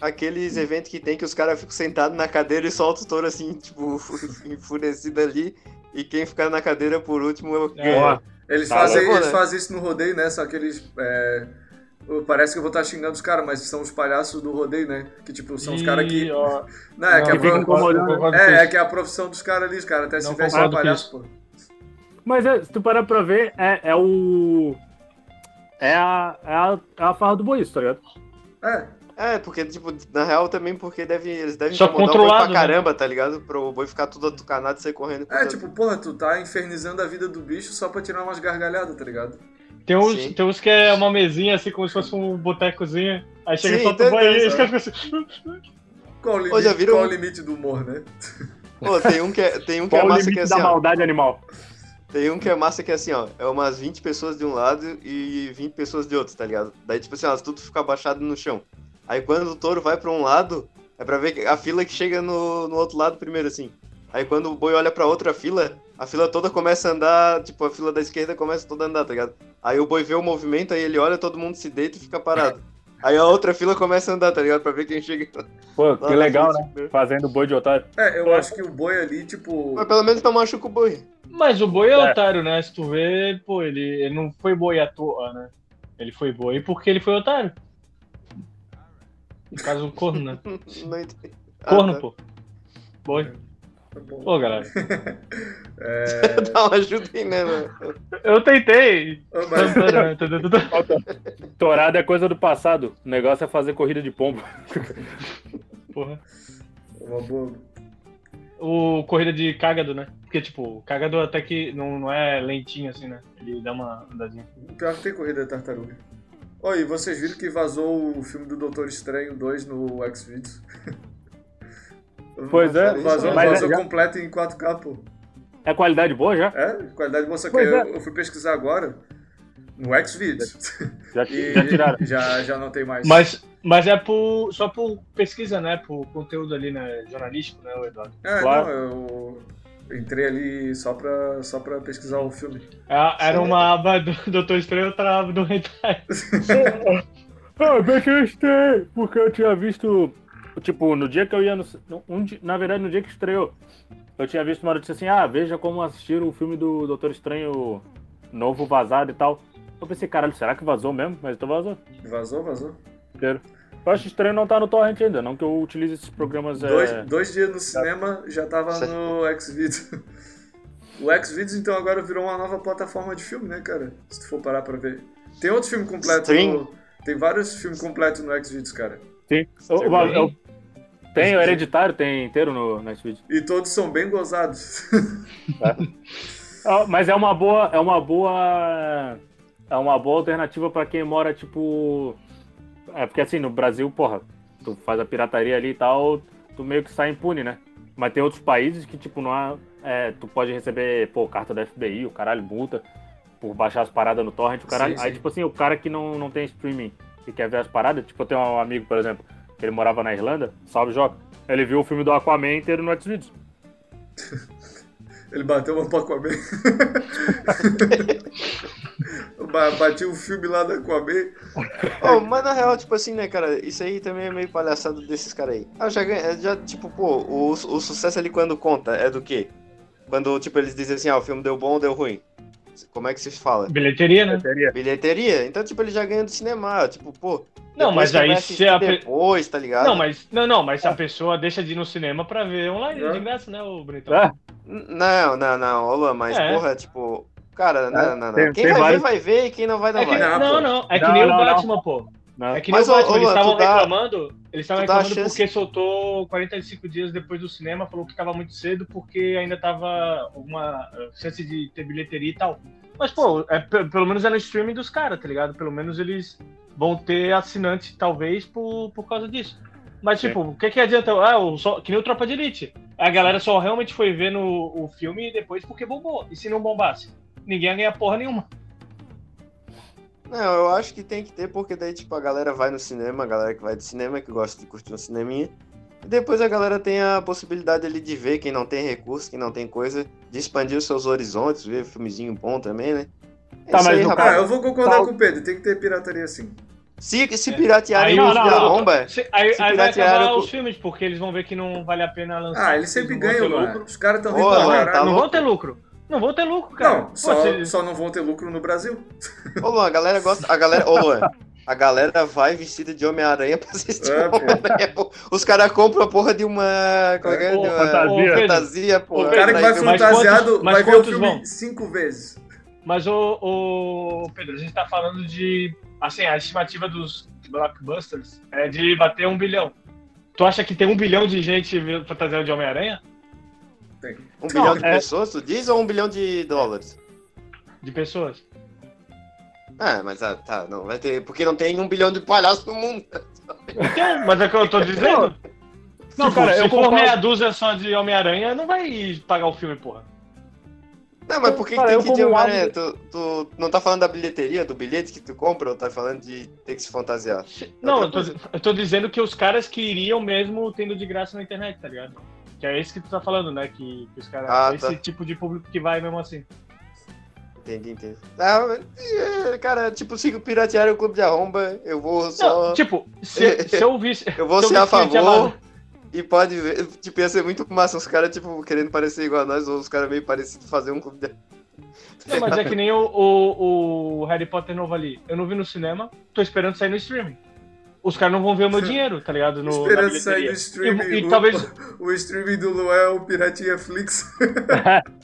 Aqueles eventos que tem que os caras ficam sentados na cadeira e soltam o touro assim, tipo, <laughs> enfurecido ali. E quem ficar na cadeira por último é o que É. ganha. Eles, Tá fazem, louco, eles né? fazem isso no rodeio, né? Só que eles. é, Parece que eu vou estar xingando os caras, mas são os palhaços do rodeio, né? Que tipo, são os caras que. ó, <laughs> Não, é que, não, a fica pro- incomodando. eu concordo com é, é que é a profissão dos caras ali, os caras até se vestem de palhaço, pô. Mas é, se tu parar pra ver, é, é o. É a, é a, é a farra do boi, isso, tá ligado? É, É, porque, tipo, na real também porque deve, eles devem Só incomodar o boi pra né? caramba, tá ligado? Pro boi ficar tudo atucanado e sair correndo. é tipo, porra, tu tá infernizando a vida do bicho só pra tirar umas gargalhadas, tá ligado? Tem uns, Sim. tem uns que é uma mesinha, assim, como se fosse um botecozinho. Aí chega Sim, só tem- o banho tem, e os caras ficam assim. Qual o Ô, já limite, viram- qual o limite do humor, né? Pô, tem um que é, tem um que é o massa que limite é assim, da ó. maldade animal? Tem um que é massa que é assim, ó. É umas 20 pessoas de um lado e 20 pessoas de outro, tá ligado? Daí, tipo assim, elas tudo fica abaixado no chão. Aí quando o touro vai pra um lado, é pra ver a fila que chega no, no outro lado primeiro, assim. Aí quando o boi olha pra outra fila, a fila toda começa a andar, tipo, a fila da esquerda começa toda a andar, tá ligado? Aí o boi vê o movimento, aí ele olha, todo mundo se deita e fica parado. <laughs> Aí a outra fila começa a andar, tá ligado? Pra ver quem chega. Pô, que legal, frente né? Fazendo boi de otário. É, eu acho que o boi ali, tipo. Mas pelo menos não machuca o boi. Mas o boi é, É. otário, né? Se tu vê, pô, ele, ele não foi boi à toa, né? Ele foi boi porque ele foi otário. No caso, o corno, né? <laughs> Não entendi. Ah, Corno, tá. pô. Boi. Tá bom. Pô, galera. <laughs> É... <laughs> Dá uma ajuda aí, né, mano? Eu tentei. Mas- Torada é coisa do passado. O negócio é fazer corrida de pombo. Porra. Uma boa. O corrida de cágado, né? Porque, tipo, o cágado até que não, não é lentinho assim, né? Ele dá uma andadinha. Pior que tem corrida da tartaruga. Oi, vocês viram que vazou o filme do Doutor Estranho 2 no Xvideos? Pois é, Vazou, mas vazou já- completo em 4K, pô. É qualidade boa já? É, qualidade boa, só que Pois eu, é. eu fui pesquisar agora no Xvideos. <laughs> Já, já tiraram. já, já não tem mais. Mas, mas é por, só por pesquisa, né? Por conteúdo ali, né? Jornalístico, né, o Eduardo? É, Claro. não, eu entrei ali só pra, só pra pesquisar o filme. É- Era uma aba do <laughs> Doutor Estranho e outra aba do Hentai. <laughs> Ah, bem que eu estei, porque eu tinha visto. Tipo, no dia que eu ia no. Um, na verdade, no dia que estreou, eu tinha visto uma notícia assim: ah, veja como assistir o filme do Doutor Estranho novo vazado e tal. Eu pensei, caralho, será que vazou mesmo? Mas então vazou. Vazou, vazou. Inteiro. Eu acho estranho não tá no Torrent ainda, não que eu utilize esses programas. Dois, é... dois dias no cinema já tava no Xvideos. <laughs> O Xvideos, então, agora virou uma nova plataforma de filme, né, cara? Se tu for parar pra ver. Tem outro filme completo. Stream. no- Tem vários filmes completos no Xvideos, cara. Sim. Eu- eu- eu- tem o Hereditário, tem inteiro no Netflix. E todos são bem gozados. <laughs> Ah, Mas é uma boa, é uma boa, é uma boa alternativa pra quem mora tipo, é porque assim no Brasil, porra, tu faz a pirataria ali e tal, tu meio que sai impune, né? Mas tem outros países que tipo não há, é, tu pode receber pô carta da FBI, o caralho multa por baixar as paradas no torrent, o caralho. Sim, Aí sim. tipo assim o cara que não, não tem streaming e quer ver as paradas, tipo eu tenho um amigo por exemplo que ele morava na Irlanda, salve Joca, ele viu o filme do Aquaman inteiro no Xvideos. <laughs> Ele bateu uma pra Aquaman. <laughs> Ba- Bati o filme lá da Aquaman. Oh, mas na real, tipo assim, né, cara, isso aí também é meio palhaçada desses caras aí. Ah, já, ganha- já tipo, pô, o, o sucesso ali quando conta é do quê? Quando, tipo, eles dizem assim, ah, o filme deu bom ou deu ruim. Como é que se fala? Bilheteria, né? Bilheteria? Então, tipo, ele já ganha do cinema, tipo, pô. Não, mas aí se a depois, tá ligado? Não, mas, não, não, mas se a pessoa deixa de ir no cinema pra ver online É. de graça, né, o Bonitão? Ah, N- Não, não, não, ô Luan, mas, É. porra, tipo. Cara, não, não, não. tem- quem tem vai vários- ver, vai ver, e quem não vai, não É que, vai. Não, não, não, é que Não, nem não, o não. Batman, pô. não. É que Mas, nem o ô, Batman, ô, eles estavam tu dá- reclamando, eles estavam reclamando chance- porque soltou 45 dias depois do cinema, falou que tava muito cedo porque ainda tava uma chance de ter bilheteria e tal. Mas, pô, é, pe- pelo menos é no streaming dos caras, tá ligado? Pelo menos eles vão ter assinante, talvez, por, por causa disso. Mas, Sim. tipo, o que que adianta? Ah, o, só, que nem o Tropa de Elite. A galera só realmente foi ver no, o filme depois porque bombou. E se não bombasse? Ninguém ia ganhar porra nenhuma. Não, eu acho que tem que ter, porque daí, tipo, a galera vai no cinema, a galera que vai de cinema, que gosta de curtir um cineminha. E depois a galera tem a possibilidade ali de ver, quem não tem recurso, quem não tem coisa, de expandir os seus horizontes, ver filmezinho bom também, né? É Tá, mas aí, rapaz. Ah, eu vou concordar Tal- com o Pedro. Tem que ter pirataria sim. Se, se piratearem Aí- os não, de não, arromba, Se- aí, Se aí vai acabar com- os filmes, porque eles vão ver que não vale a pena lançar. Ah, eles sempre não vão ganham lucro. Os caras estão rindo caralho. tá não vão ter lucro. Não vão ter lucro, cara. Não, Pô, só, se- só não vão ter lucro no Brasil. <laughs> Ô Luan, a galera gosta. A galera. Ô Luan, a galera vai vestida de Homem-Aranha pra assistir É, o pô. Homem-Aranha. pô. Os caras compram a porra de uma. Como é que é? Ô, De uma fantasia. fantasia, pô. O cara que vai Mas quantos- fantasiado mas vai ver o filme vão? cinco vezes. Mas, ô, ô, Pedro, a gente tá falando de. Assim, a estimativa dos blockbusters é de bater um bilhão. Tu acha que tem um bilhão de gente vendo fantasiado de Homem-Aranha? Um bilhão de é- pessoas, tu diz, ou um bilhão de dólares? De pessoas? Ah, mas ah, tá, não vai ter. Porque não tem um bilhão de palhaços no mundo. Então, mas é o que eu tô dizendo. Não, Tipo, cara, se eu for concordo. meia dúzia só de Homem-Aranha, não vai pagar o filme, porra. Não, mas por que, que Cara, tem que ir de como Homem-Aranha? hábito- Tu, tu não tá falando da bilheteria, do bilhete que tu compra, ou tá falando de ter que se fantasiar? Se- Não, eu tô, eu tô dizendo que os caras que iriam mesmo tendo de graça na internet, tá ligado? Que é esse que tu tá falando, né? Que, que os caras. Ah, esse tá. tipo de público que vai mesmo assim. Entendi, entendi. Ah, é, cara, tipo, se piratearem o Clube de Arromba, eu vou só... Não, tipo, se, se eu visse. <laughs> Eu vou se ser a favor e pode ver. Tipo, ia ser muito massa os caras, tipo, querendo parecer igual a nós, ou os caras meio parecidos fazer um clube de. Não, mas é que nem o, o, o Harry Potter novo ali. Eu não vi no cinema, tô esperando sair no streaming. Os caras não vão ver o meu dinheiro, tá ligado? No, Esperando sair no streaming. E, e o, talvez. <laughs> o streaming do Luan é o Piratinha Flix. <laughs>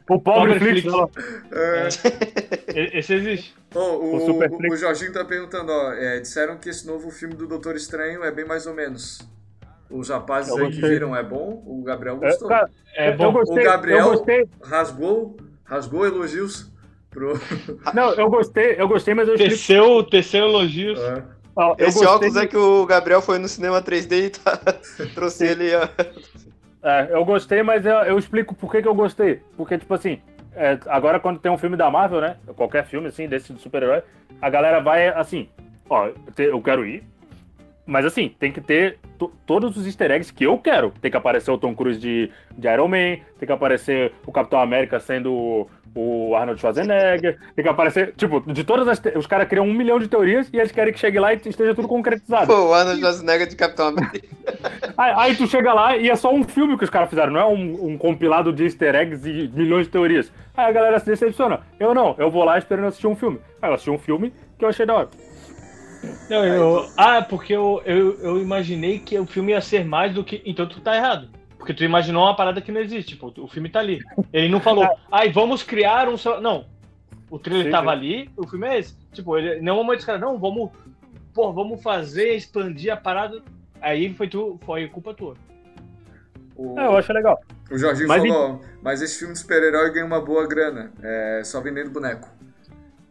O pobre Flix, Flix. ó. É. e- Esse existe. O, O Super o, o Jorginho tá perguntando, ó. é, disseram que esse novo filme do Doutor Estranho é bem mais ou menos. Os rapazes Eu aí que viram é bom, o Gabriel É, gostou. É eu bom. gostei, O Gabriel- eu gostei. Rasgou, rasgou elogios pro. Não, eu gostei, eu gostei, mas eu. Teceu, teceu elogios. É. ó, Esse óculos é que o Gabriel foi no cinema 3D e tá... <laughs> trouxe ele. É, eu gostei, mas eu, eu explico por que, que eu gostei. Porque, tipo assim, é, agora quando tem um filme da Marvel, né? Qualquer filme, assim, desse de super-herói, a galera vai assim, ó, eu quero ir. Mas assim, tem que ter to- todos os easter eggs que eu quero. Tem que aparecer o Tom Cruise de, de Iron Man, tem que aparecer o Capitão América sendo o- Arnold Schwarzenegger, tem que aparecer, tipo, de todas as. te- Os caras criam um milhão de teorias e eles querem que chegue lá e esteja tudo concretizado. Pô, o Arnold Schwarzenegger de Capitão América. <laughs> Aí, aí tu chega lá e é só um filme que os caras fizeram, não é um, um compilado de easter eggs e milhões de teorias. Aí a galera se decepciona. Eu não, eu vou lá esperando assistir um filme. Aí eu assisti um filme que eu achei da hora. Não, eu- ah, porque eu, eu, eu imaginei que o filme ia ser mais do que. Então tu tá errado. Porque tu imaginou uma parada que não existe. Tipo, o filme tá ali. Ele não falou, ai, vamos criar um. só-" Não. O trailer Sim, tava sim. ali, o filme é esse. Tipo, ele, em nenhum momento os caras, não, vamos. Pô, vamos fazer, expandir a parada. Aí foi tu, foi culpa tua. O, É, eu achei legal. o Jorginho Mas falou, mas esse filme de super-herói ganha uma boa grana. É só vendendo boneco.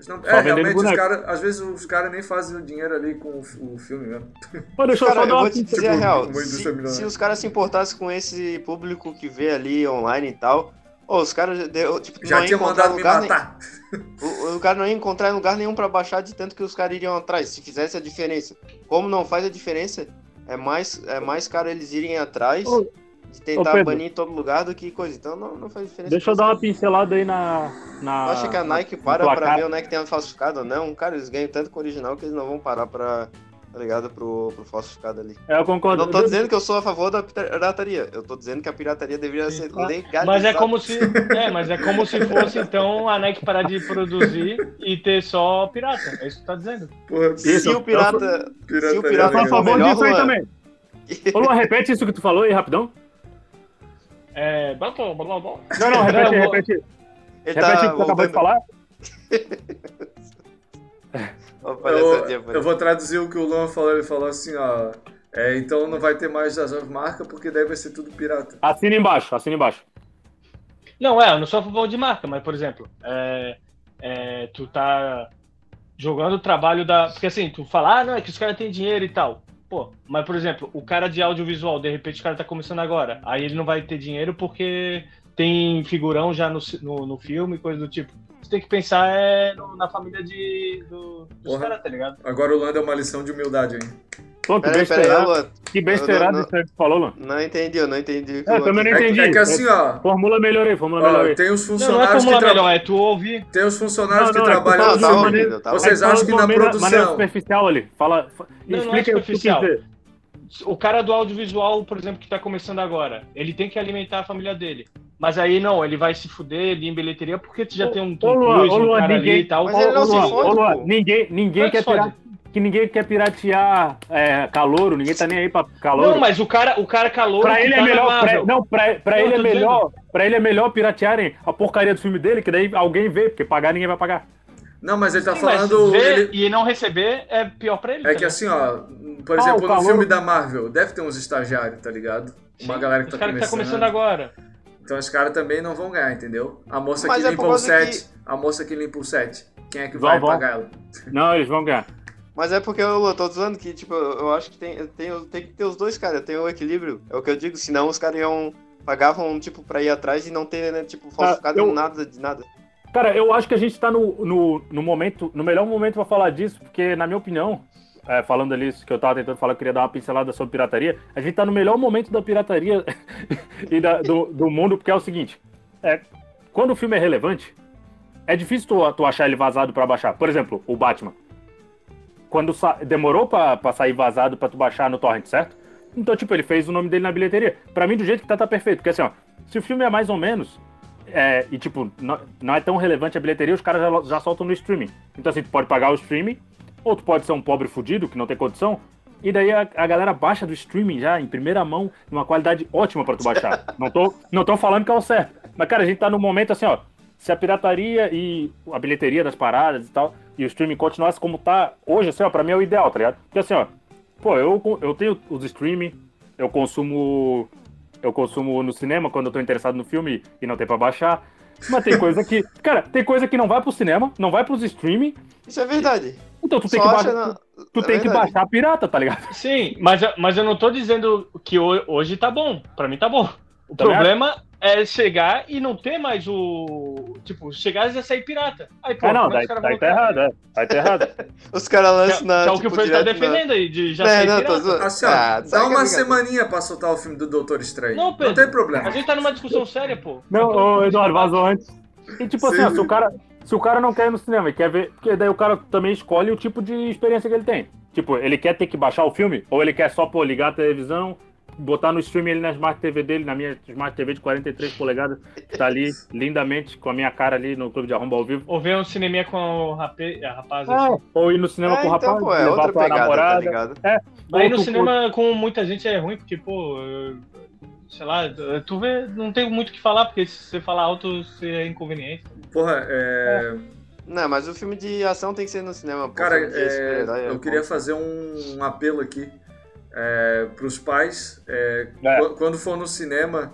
Não- Só é, realmente, os caras, às vezes os caras nem fazem o dinheiro ali com o, o filme mesmo. Pô, deixa eu Cara, só eu dar uma vou te dizer tipo, a real. indústria Se, se os caras se importassem com esse público que vê ali online e tal, ô, os caras já deu- tipo, Já tinha mandado me lugar nem- matar. O, o cara não ia encontrar em lugar nenhum pra baixar de tanto que os caras iriam atrás, se fizesse a diferença. Como não faz a diferença, é mais, é mais caro eles irem atrás Ô, de tentar Pedro. banir em todo lugar do que coisa. Então não, não faz diferença. Deixa eu dar uma pincelada aí na. na acha que a Nike para pra ver onde é que tem a falsificado ou não? Cara, eles ganham tanto com o original que eles não vão parar pra. Tá ligado? Pro, pro falsificado ali. É, eu Eu concordo. não tô dizendo que eu sou a favor da pirataria. Eu tô dizendo que a pirataria deveria ser legalizada. Mas é como se. É, mas é como se fosse, então, a Nike parar de produzir e ter só pirata. É isso que tu tá dizendo. Porra, Se Isso, o pirata. pirataria se o Eu pirata sou a legal. for favor disso aí também. Ô, Luan, repete isso que tu falou aí, rapidão. É. blá, blá, blá, blá. Não, não, repete, Não, eu vou- repete. Ele Repete tá o que tu acabou de falar. <laughs> Eu, eu vou traduzir o que o Luan falou. Ele falou assim, ó. É, então não vai ter mais as marcas porque daí vai ser tudo pirata. Assina embaixo, assina embaixo. Não, é, eu não sou a favor de marca, mas, por exemplo, é, é, tu tá jogando o trabalho da. Porque assim, tu fala, ah, não, é que os caras têm dinheiro e tal. Pô, mas, por exemplo, o cara de audiovisual, de repente o cara tá começando agora. Aí ele não vai ter dinheiro porque tem figurão já no, no, no filme, coisa do tipo. Você tem que pensar é, no- na família de, do, dos caras, tá ligado? Agora o Luan deu uma lição de humildade, hein? Pô, que Peraí, peraí, besteirado. Luan. Que Não, não, isso aí que falou, Luan. Não entendi, eu não entendi. que É, eu Luan também não É, entendi. é que assim, ó. Formula melhorei, formula ó, melhorei. tem os Não, não é funcionários que trabalham. melhor, é tu ouvir. Tem os funcionários Não, que não, é trabalham Não, tá ouvindo, tá Vocês fala acham que na maneira, produção- maneira superficial ali. Fala. fa- Não, não é explica o que tu quis superficial. O cara do audiovisual, por exemplo, que tá começando agora, ele tem que alimentar a família dele. Mas aí não, ele vai se fuder ali em bilheteria porque tu já Ô, tem um ô, Tom Luan, Cruise, ô, um Luan, cara ninguém- ali e tal. Mas ele não Ô, se Luan, fode, ninguém, ninguém que quer pira- que ninguém quer piratear é, calouro, ninguém tá nem aí pra calouro. Não, mas o cara, o cara calor. Pra ele tá é na melhor, pra, não, pra, pra Não, ele é melhor, para ele é melhor piratearem a porcaria do filme dele, que daí alguém vê, porque pagar ninguém vai pagar. Não, mas ele tá Sim, mas falando. ver ele- e não receber é pior pra ele. É tá que assim, ó, por Ah, exemplo, o no filme da Marvel, deve ter uns estagiários, tá ligado? Uma Sim, galera que os tá caras que começando. tá começando agora. Então os caras também não vão ganhar, entendeu? A moça Mas que é limpa o set, que- a moça que limpa o set, quem é que Vão, vai vão. pagar ela? Não, eles vão ganhar. Mas é porque eu, tô dizendo que, tipo, eu acho que tem, tem, tem que ter os dois, cara. Tem o equilíbrio. É o que eu digo, senão os caras iam. Pagavam, tipo, pra ir atrás e não ter, né, tipo, falsificado eu- nada de nada. Cara, eu acho que a gente tá no, no, no momento, no melhor momento pra falar disso, porque, na minha opinião, é, falando ali isso que eu tava tentando falar, eu queria dar uma pincelada sobre pirataria. A gente tá no melhor momento da pirataria <laughs> e da- do, do mundo, porque é o seguinte: é, quando o filme é relevante, é difícil tu, tu achar ele vazado pra baixar. Por exemplo, o Batman. Quando demorou pra, pra sair vazado pra tu baixar no torrent, certo? Então, tipo, ele fez o nome dele na bilheteria. Pra mim, do jeito que tá, tá perfeito. Porque assim, ó, se o filme é mais ou menos, é, e tipo, não, não é tão relevante a bilheteria, os caras já, já soltam no streaming. Então assim, tu pode pagar o streaming, ou tu pode ser um pobre fudido que não tem condição, e daí a, a galera baixa do streaming já em primeira mão, numa qualidade ótima pra tu baixar. <laughs> não, tô, não tô falando que é o certo. Mas, cara, a gente tá num momento assim, ó. Se a pirataria e a bilheteria das paradas e tal, e o streaming continuasse como tá hoje, assim, ó, pra mim é o ideal, tá ligado? Porque assim, ó, pô, eu, eu tenho os streaming, eu consumo eu consumo no cinema quando eu tô interessado no filme e não tem pra baixar. Mas tem coisa que. <laughs> Cara, tem coisa que não vai pro cinema, não vai pros streaming. Isso é verdade. Então tu tem Só que, acha baixar, na- tu é tem que baixar pirata, tá ligado? Sim, mas, eu- mas eu não tô dizendo que ho- hoje tá bom. Pra mim tá bom. O Também problema é chegar e não ter mais o. Tipo, chegar e já sair pirata. Aí, pô, Ah, não, é daí, caras daí vão tá errado, é. Aí tá errado. Os caras lançam na. que é o que o tipo, Fred tá direto na- defendendo aí, de já É, sair não, pirata. tô. Assim, ó, Ah, dá sabe uma que- semaninha pra soltar o filme do Doutor Estranho. Não, Pedro. tem problema. A gente tá numa discussão séria, pô. Não, ô, Eduardo, vazou antes. E tipo assim, Sim. ó, se o cara. Se o cara não quer ir no cinema e quer ver. Porque daí o cara também escolhe o tipo de experiência que ele tem. Tipo, ele quer ter que baixar o filme, ou ele quer só, pô, ligar a televisão, botar no streaming ele na Smart TV dele, na minha Smart TV de 43 polegadas, que tá ali lindamente com a minha cara ali no Clube de Arromba ao vivo. Ou ver um cineminha com o rapaz. Ah, assim. ou ir no cinema É, com o então, rapaz, pô, é levar outra tá namorada. ligado? Aí ou no cinema com muita gente é ruim, porque, pô, sei lá, tu vê, não tem muito o que falar, porque se você falar alto, você é inconveniente. Porra, é. Não, mas o filme de ação tem que ser no cinema. pô. Cara, é, é eu queria fazer um, um apelo aqui é, pros pais. é, É. qu- Quando for no cinema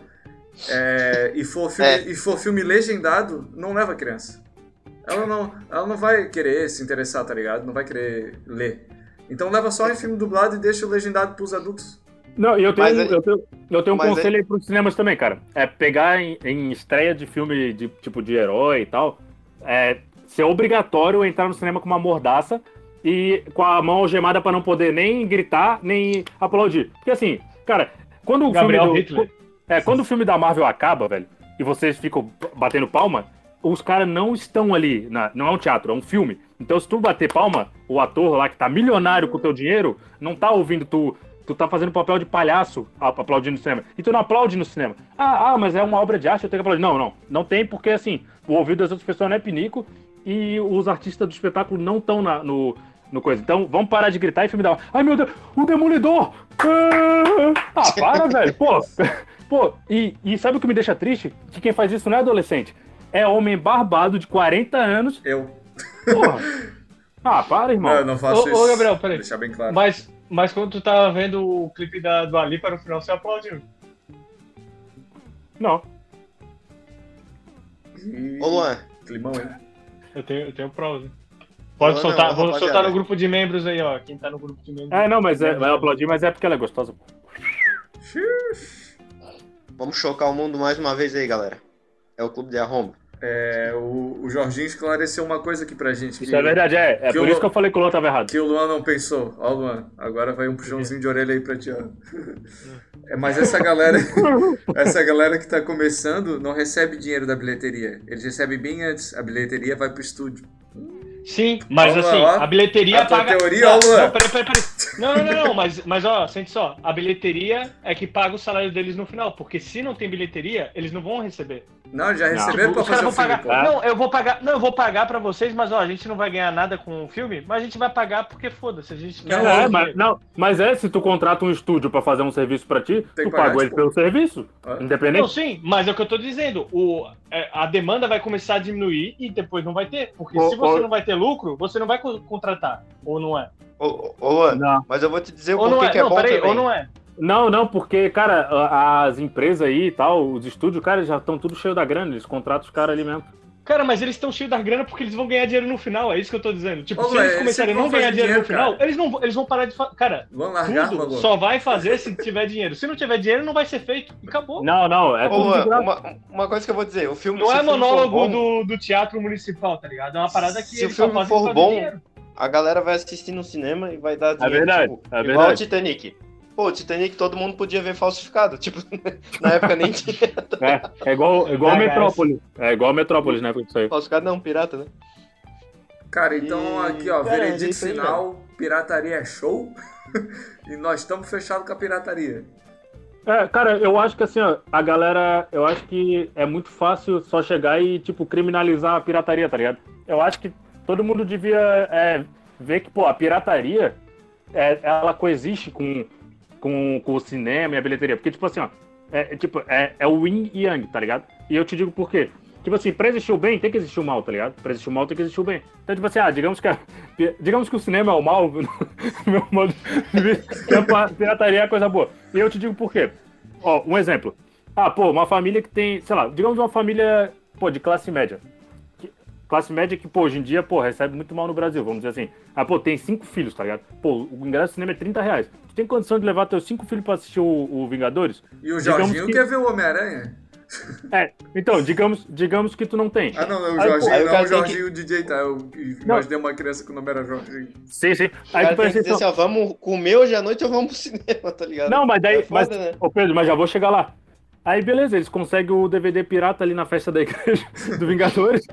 é, e, for filme, É. e for filme legendado, não leva a criança. Ela não, ela não vai querer se interessar, tá ligado? Não vai querer ler. Então leva só em filme dublado e deixa o legendado pros adultos. Não, e eu tenho, um- aí- eu tenho, eu tenho um conselho aí pros cinemas também, cara. É pegar em, em estreia de filme de tipo de herói e tal, é ser obrigatório entrar no cinema com uma mordaça e com a mão algemada pra não poder nem gritar, nem aplaudir. Porque assim, cara, quando o Gabriel filme do, é, quando o filme da Marvel acaba, velho, e vocês ficam batendo palma, os caras não estão ali, na- não é um teatro, é um filme. Então se tu bater palma, o ator lá que tá milionário com o teu dinheiro, não tá ouvindo tu, tu tá fazendo papel de palhaço aplaudindo no cinema. E tu não aplaude no cinema. Ah, ah, mas é uma obra de arte, eu tenho que aplaudir. Não, não, não tem porque assim, o ouvido das outras pessoas não é pinico e os artistas do espetáculo não estão no, no coisa. Então vamos parar de gritar e filme da... Ai meu Deus, o Demolidor! Ah, ah, para, <laughs> velho, pô. Pô, e, e sabe o que me deixa triste? Que quem faz isso não é adolescente. É homem barbado de 40 anos. Eu. Porra. Ah, para, irmão. Não, eu não faço Ô, isso. ô, Gabriel, peraí. Deixar bem claro. Mas, mas quando tu tava vendo o clipe da, do Ali para o final, você aplaudiu. Não. E- Ô, Luan, Climão, hein? Eu tenho, eu tenho provas. hein? Pode Não, soltar, não, vou rapaziada. soltar no grupo de membros aí, ó. Quem tá no grupo de membros. É, não, mas é, vai aplaudir, mas é porque ela é gostosa. vamos chocar o mundo mais uma vez aí, galera. É o Clube de Arromba. É, o, o Jorginho esclareceu uma coisa aqui pra gente. Isso é verdade, é. É que por isso que eu falei que o Luan tava errado. Que o Luan não pensou. Ó, Luan, agora vai um puxãozinho de orelha aí pra ti, ó. É, mas essa galera, <laughs> essa galera que tá começando não recebe dinheiro da bilheteria. Eles recebem bem antes. A bilheteria vai pro estúdio. Sim, mas Ó, assim, ó, a bilheteria a paga. teoria, não, ó, não, peraí, peraí, peraí. Não, não, não, não, mas, mas ó, sente só, a bilheteria é que paga o salário deles no final, porque se não tem bilheteria, eles não vão receber. Não, já Não. receberam pra Os caras fazer o filme, pagar. Não, eu vou pagar. Não, eu vou pagar pra vocês, mas ó, a gente não vai ganhar nada com o filme, mas a gente vai pagar porque foda-se, a gente quer Não, o É, dinheiro. mas, não, mas é, se tu contrata um estúdio pra fazer um serviço pra ti, Tem tu pagou ele tipo. pelo serviço, Ah. Não, independente. sim, mas é o que eu tô dizendo. O, é, a demanda vai começar a diminuir e depois não vai ter. Porque Ô, se você ô. não vai ter lucro, você não vai co- contratar. Ou não é? Ô, ô, ô, Luan, Não. mas eu vou te dizer o não porquê é? que é não, bom peraí, também. ou não é? Não, não, porque, cara, as empresas aí e tal, os estúdios, cara, já estão tudo cheio da grana, eles contratam os caras ali mesmo. Cara, mas eles estão cheios da grana porque eles vão ganhar dinheiro no final, é isso que eu tô dizendo. Tipo, Ô, se eles começarem a não vão ganhar fazer dinheiro no dinheiro, final, cara. eles não, vão- eles vão parar de fazer. Cara, Vamos largar, tudo só vai fazer se tiver dinheiro. Se não tiver dinheiro, não vai ser feito. E acabou. Não, não, é Ô, tudo graça. uma, uma coisa que eu vou dizer, o filme Não é monólogo bom, do, do teatro municipal, tá ligado? É uma parada que Se o filme fazem for bom, dinheiro. a galera vai assistir no cinema e vai dar dinheiro. verdade, tipo, é igual verdade. o Titanic. Pô, Titanic todo mundo podia ver falsificado. Tipo, <laughs> na época nem tinha <laughs> É, é igual, é igual Ah, Metrópolis. É igual Metrópolis, né? Isso aí. falsificado, não, pirata, né? Cara, então E- aqui, ó, cara, é veredito final, pirataria é show. <laughs> e nós estamos fechados com a pirataria. É, cara, eu acho que assim, ó, a galera, eu acho que é muito fácil só chegar e, tipo, criminalizar a pirataria, tá ligado? Eu acho que todo mundo devia é, ver que, pô, a pirataria, é, ela coexiste com, com, com o cinema e a bilheteria. Porque, tipo assim, ó, é, é, tipo, é, é o yin e yang, tá ligado? E eu te digo por quê. Tipo assim, pra existir o bem, tem que existir o mal, tá ligado? Pra existir o mal, tem que existir o bem. Então, tipo assim, ah, digamos que, a- <laughs> digamos que o cinema é o mal, <laughs> meu modo de ver, a pirataria é coisa boa. E eu te digo por quê. Ó, um exemplo. Ah, pô, uma família que tem, sei lá, digamos uma família, pô, de classe média. Que- Classe média que, pô, hoje em dia, pô, recebe muito mal no Brasil, vamos dizer assim. Ah, pô, tem cinco filhos, tá ligado? Pô, o ingresso do cinema é 30 reais. Tem condição de levar teus cinco filhos pra assistir o, o Vingadores? E o Digamos Jorginho que- quer ver o Homem-Aranha? É, então, digamos, digamos que tu não tem. Ah, não, não, o Aí, pô, Jorginho, aí o não, cara o tem Jorginho o DJ, tá? Eu imaginei uma criança com o nome era Jorginho. Sim, sim. O Aí cara tu que pensa, então, assim, ó, vamos comer hoje à noite ou vamos pro cinema, tá ligado? Não, mas daí. É foda, mas, né? Ô Pedro, mas já vou chegar lá. Aí beleza, eles conseguem o DVD pirata ali na festa da igreja <laughs> do Vingadores.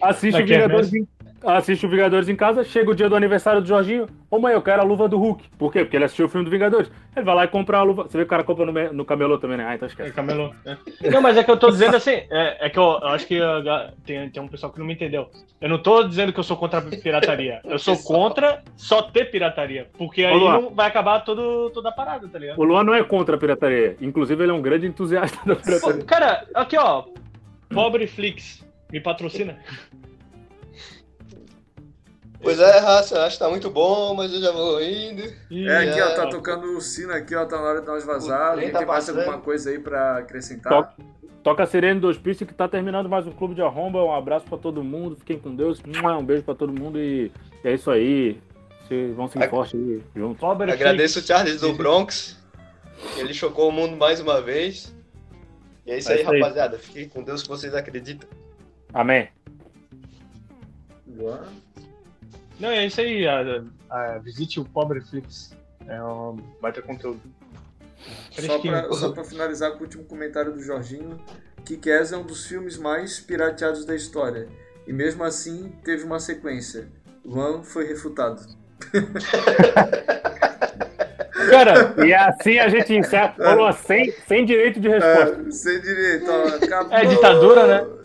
Assiste o Vingadores em, assiste o Vingadores em casa, chega o dia do aniversário do Jorginho. Ô mãe, eu quero a luva do Hulk. Por quê? Porque ele assistiu o filme do Vingadores. Ele vai lá e compra a luva. Você vê que o cara compra no, no camelô também, né? Ah, então É, esquece. camelô. é. Não, mas é que eu tô dizendo assim, é, é que eu, eu acho que ga- tem, tem um pessoal que não me entendeu. Eu não tô dizendo que eu sou contra a pirataria. Eu sou contra só ter pirataria. Porque aí não vai acabar todo, toda a parada, tá ligado? O Luan não é contra a pirataria. Inclusive, ele é um grande entusiasta da pirataria. Cara, aqui ó. Pobre Flix. Me patrocina. Pois é, raça, acho que tá muito bom, mas eu já vou indo. É, aqui, ó, É. tá tocando o sino aqui, ó, tá na hora de nós vazar. Trem tá tem mais passando. alguma coisa aí pra acrescentar? Toca, toca a Sirene do Hospício que tá terminando mais um Clube de Arromba. Um abraço pra todo mundo. Fiquem com Deus. Um beijo pra todo mundo e é isso aí. Vocês vão seguir Ag- forte aí junto. Pobre Agradeço o. Charles do Bronx. Ele chocou o mundo mais uma vez. E é isso É aí, isso aí. rapaziada. Fiquem com Deus que vocês acreditam. Amém. Luan? Não, é isso aí. a- a- visite o Pobre Flix. É um baita conteúdo. Só Fresquinho. pra, só pra finalizar com o último comentário do Jorginho, Kick-Ass é um dos filmes mais pirateados da história. E mesmo assim, teve uma sequência. Luan foi refutado. <laughs> Cara, E assim a gente encerra. Luan, sem, sem direito de resposta. É, sem direito, ó. É ditadura, né?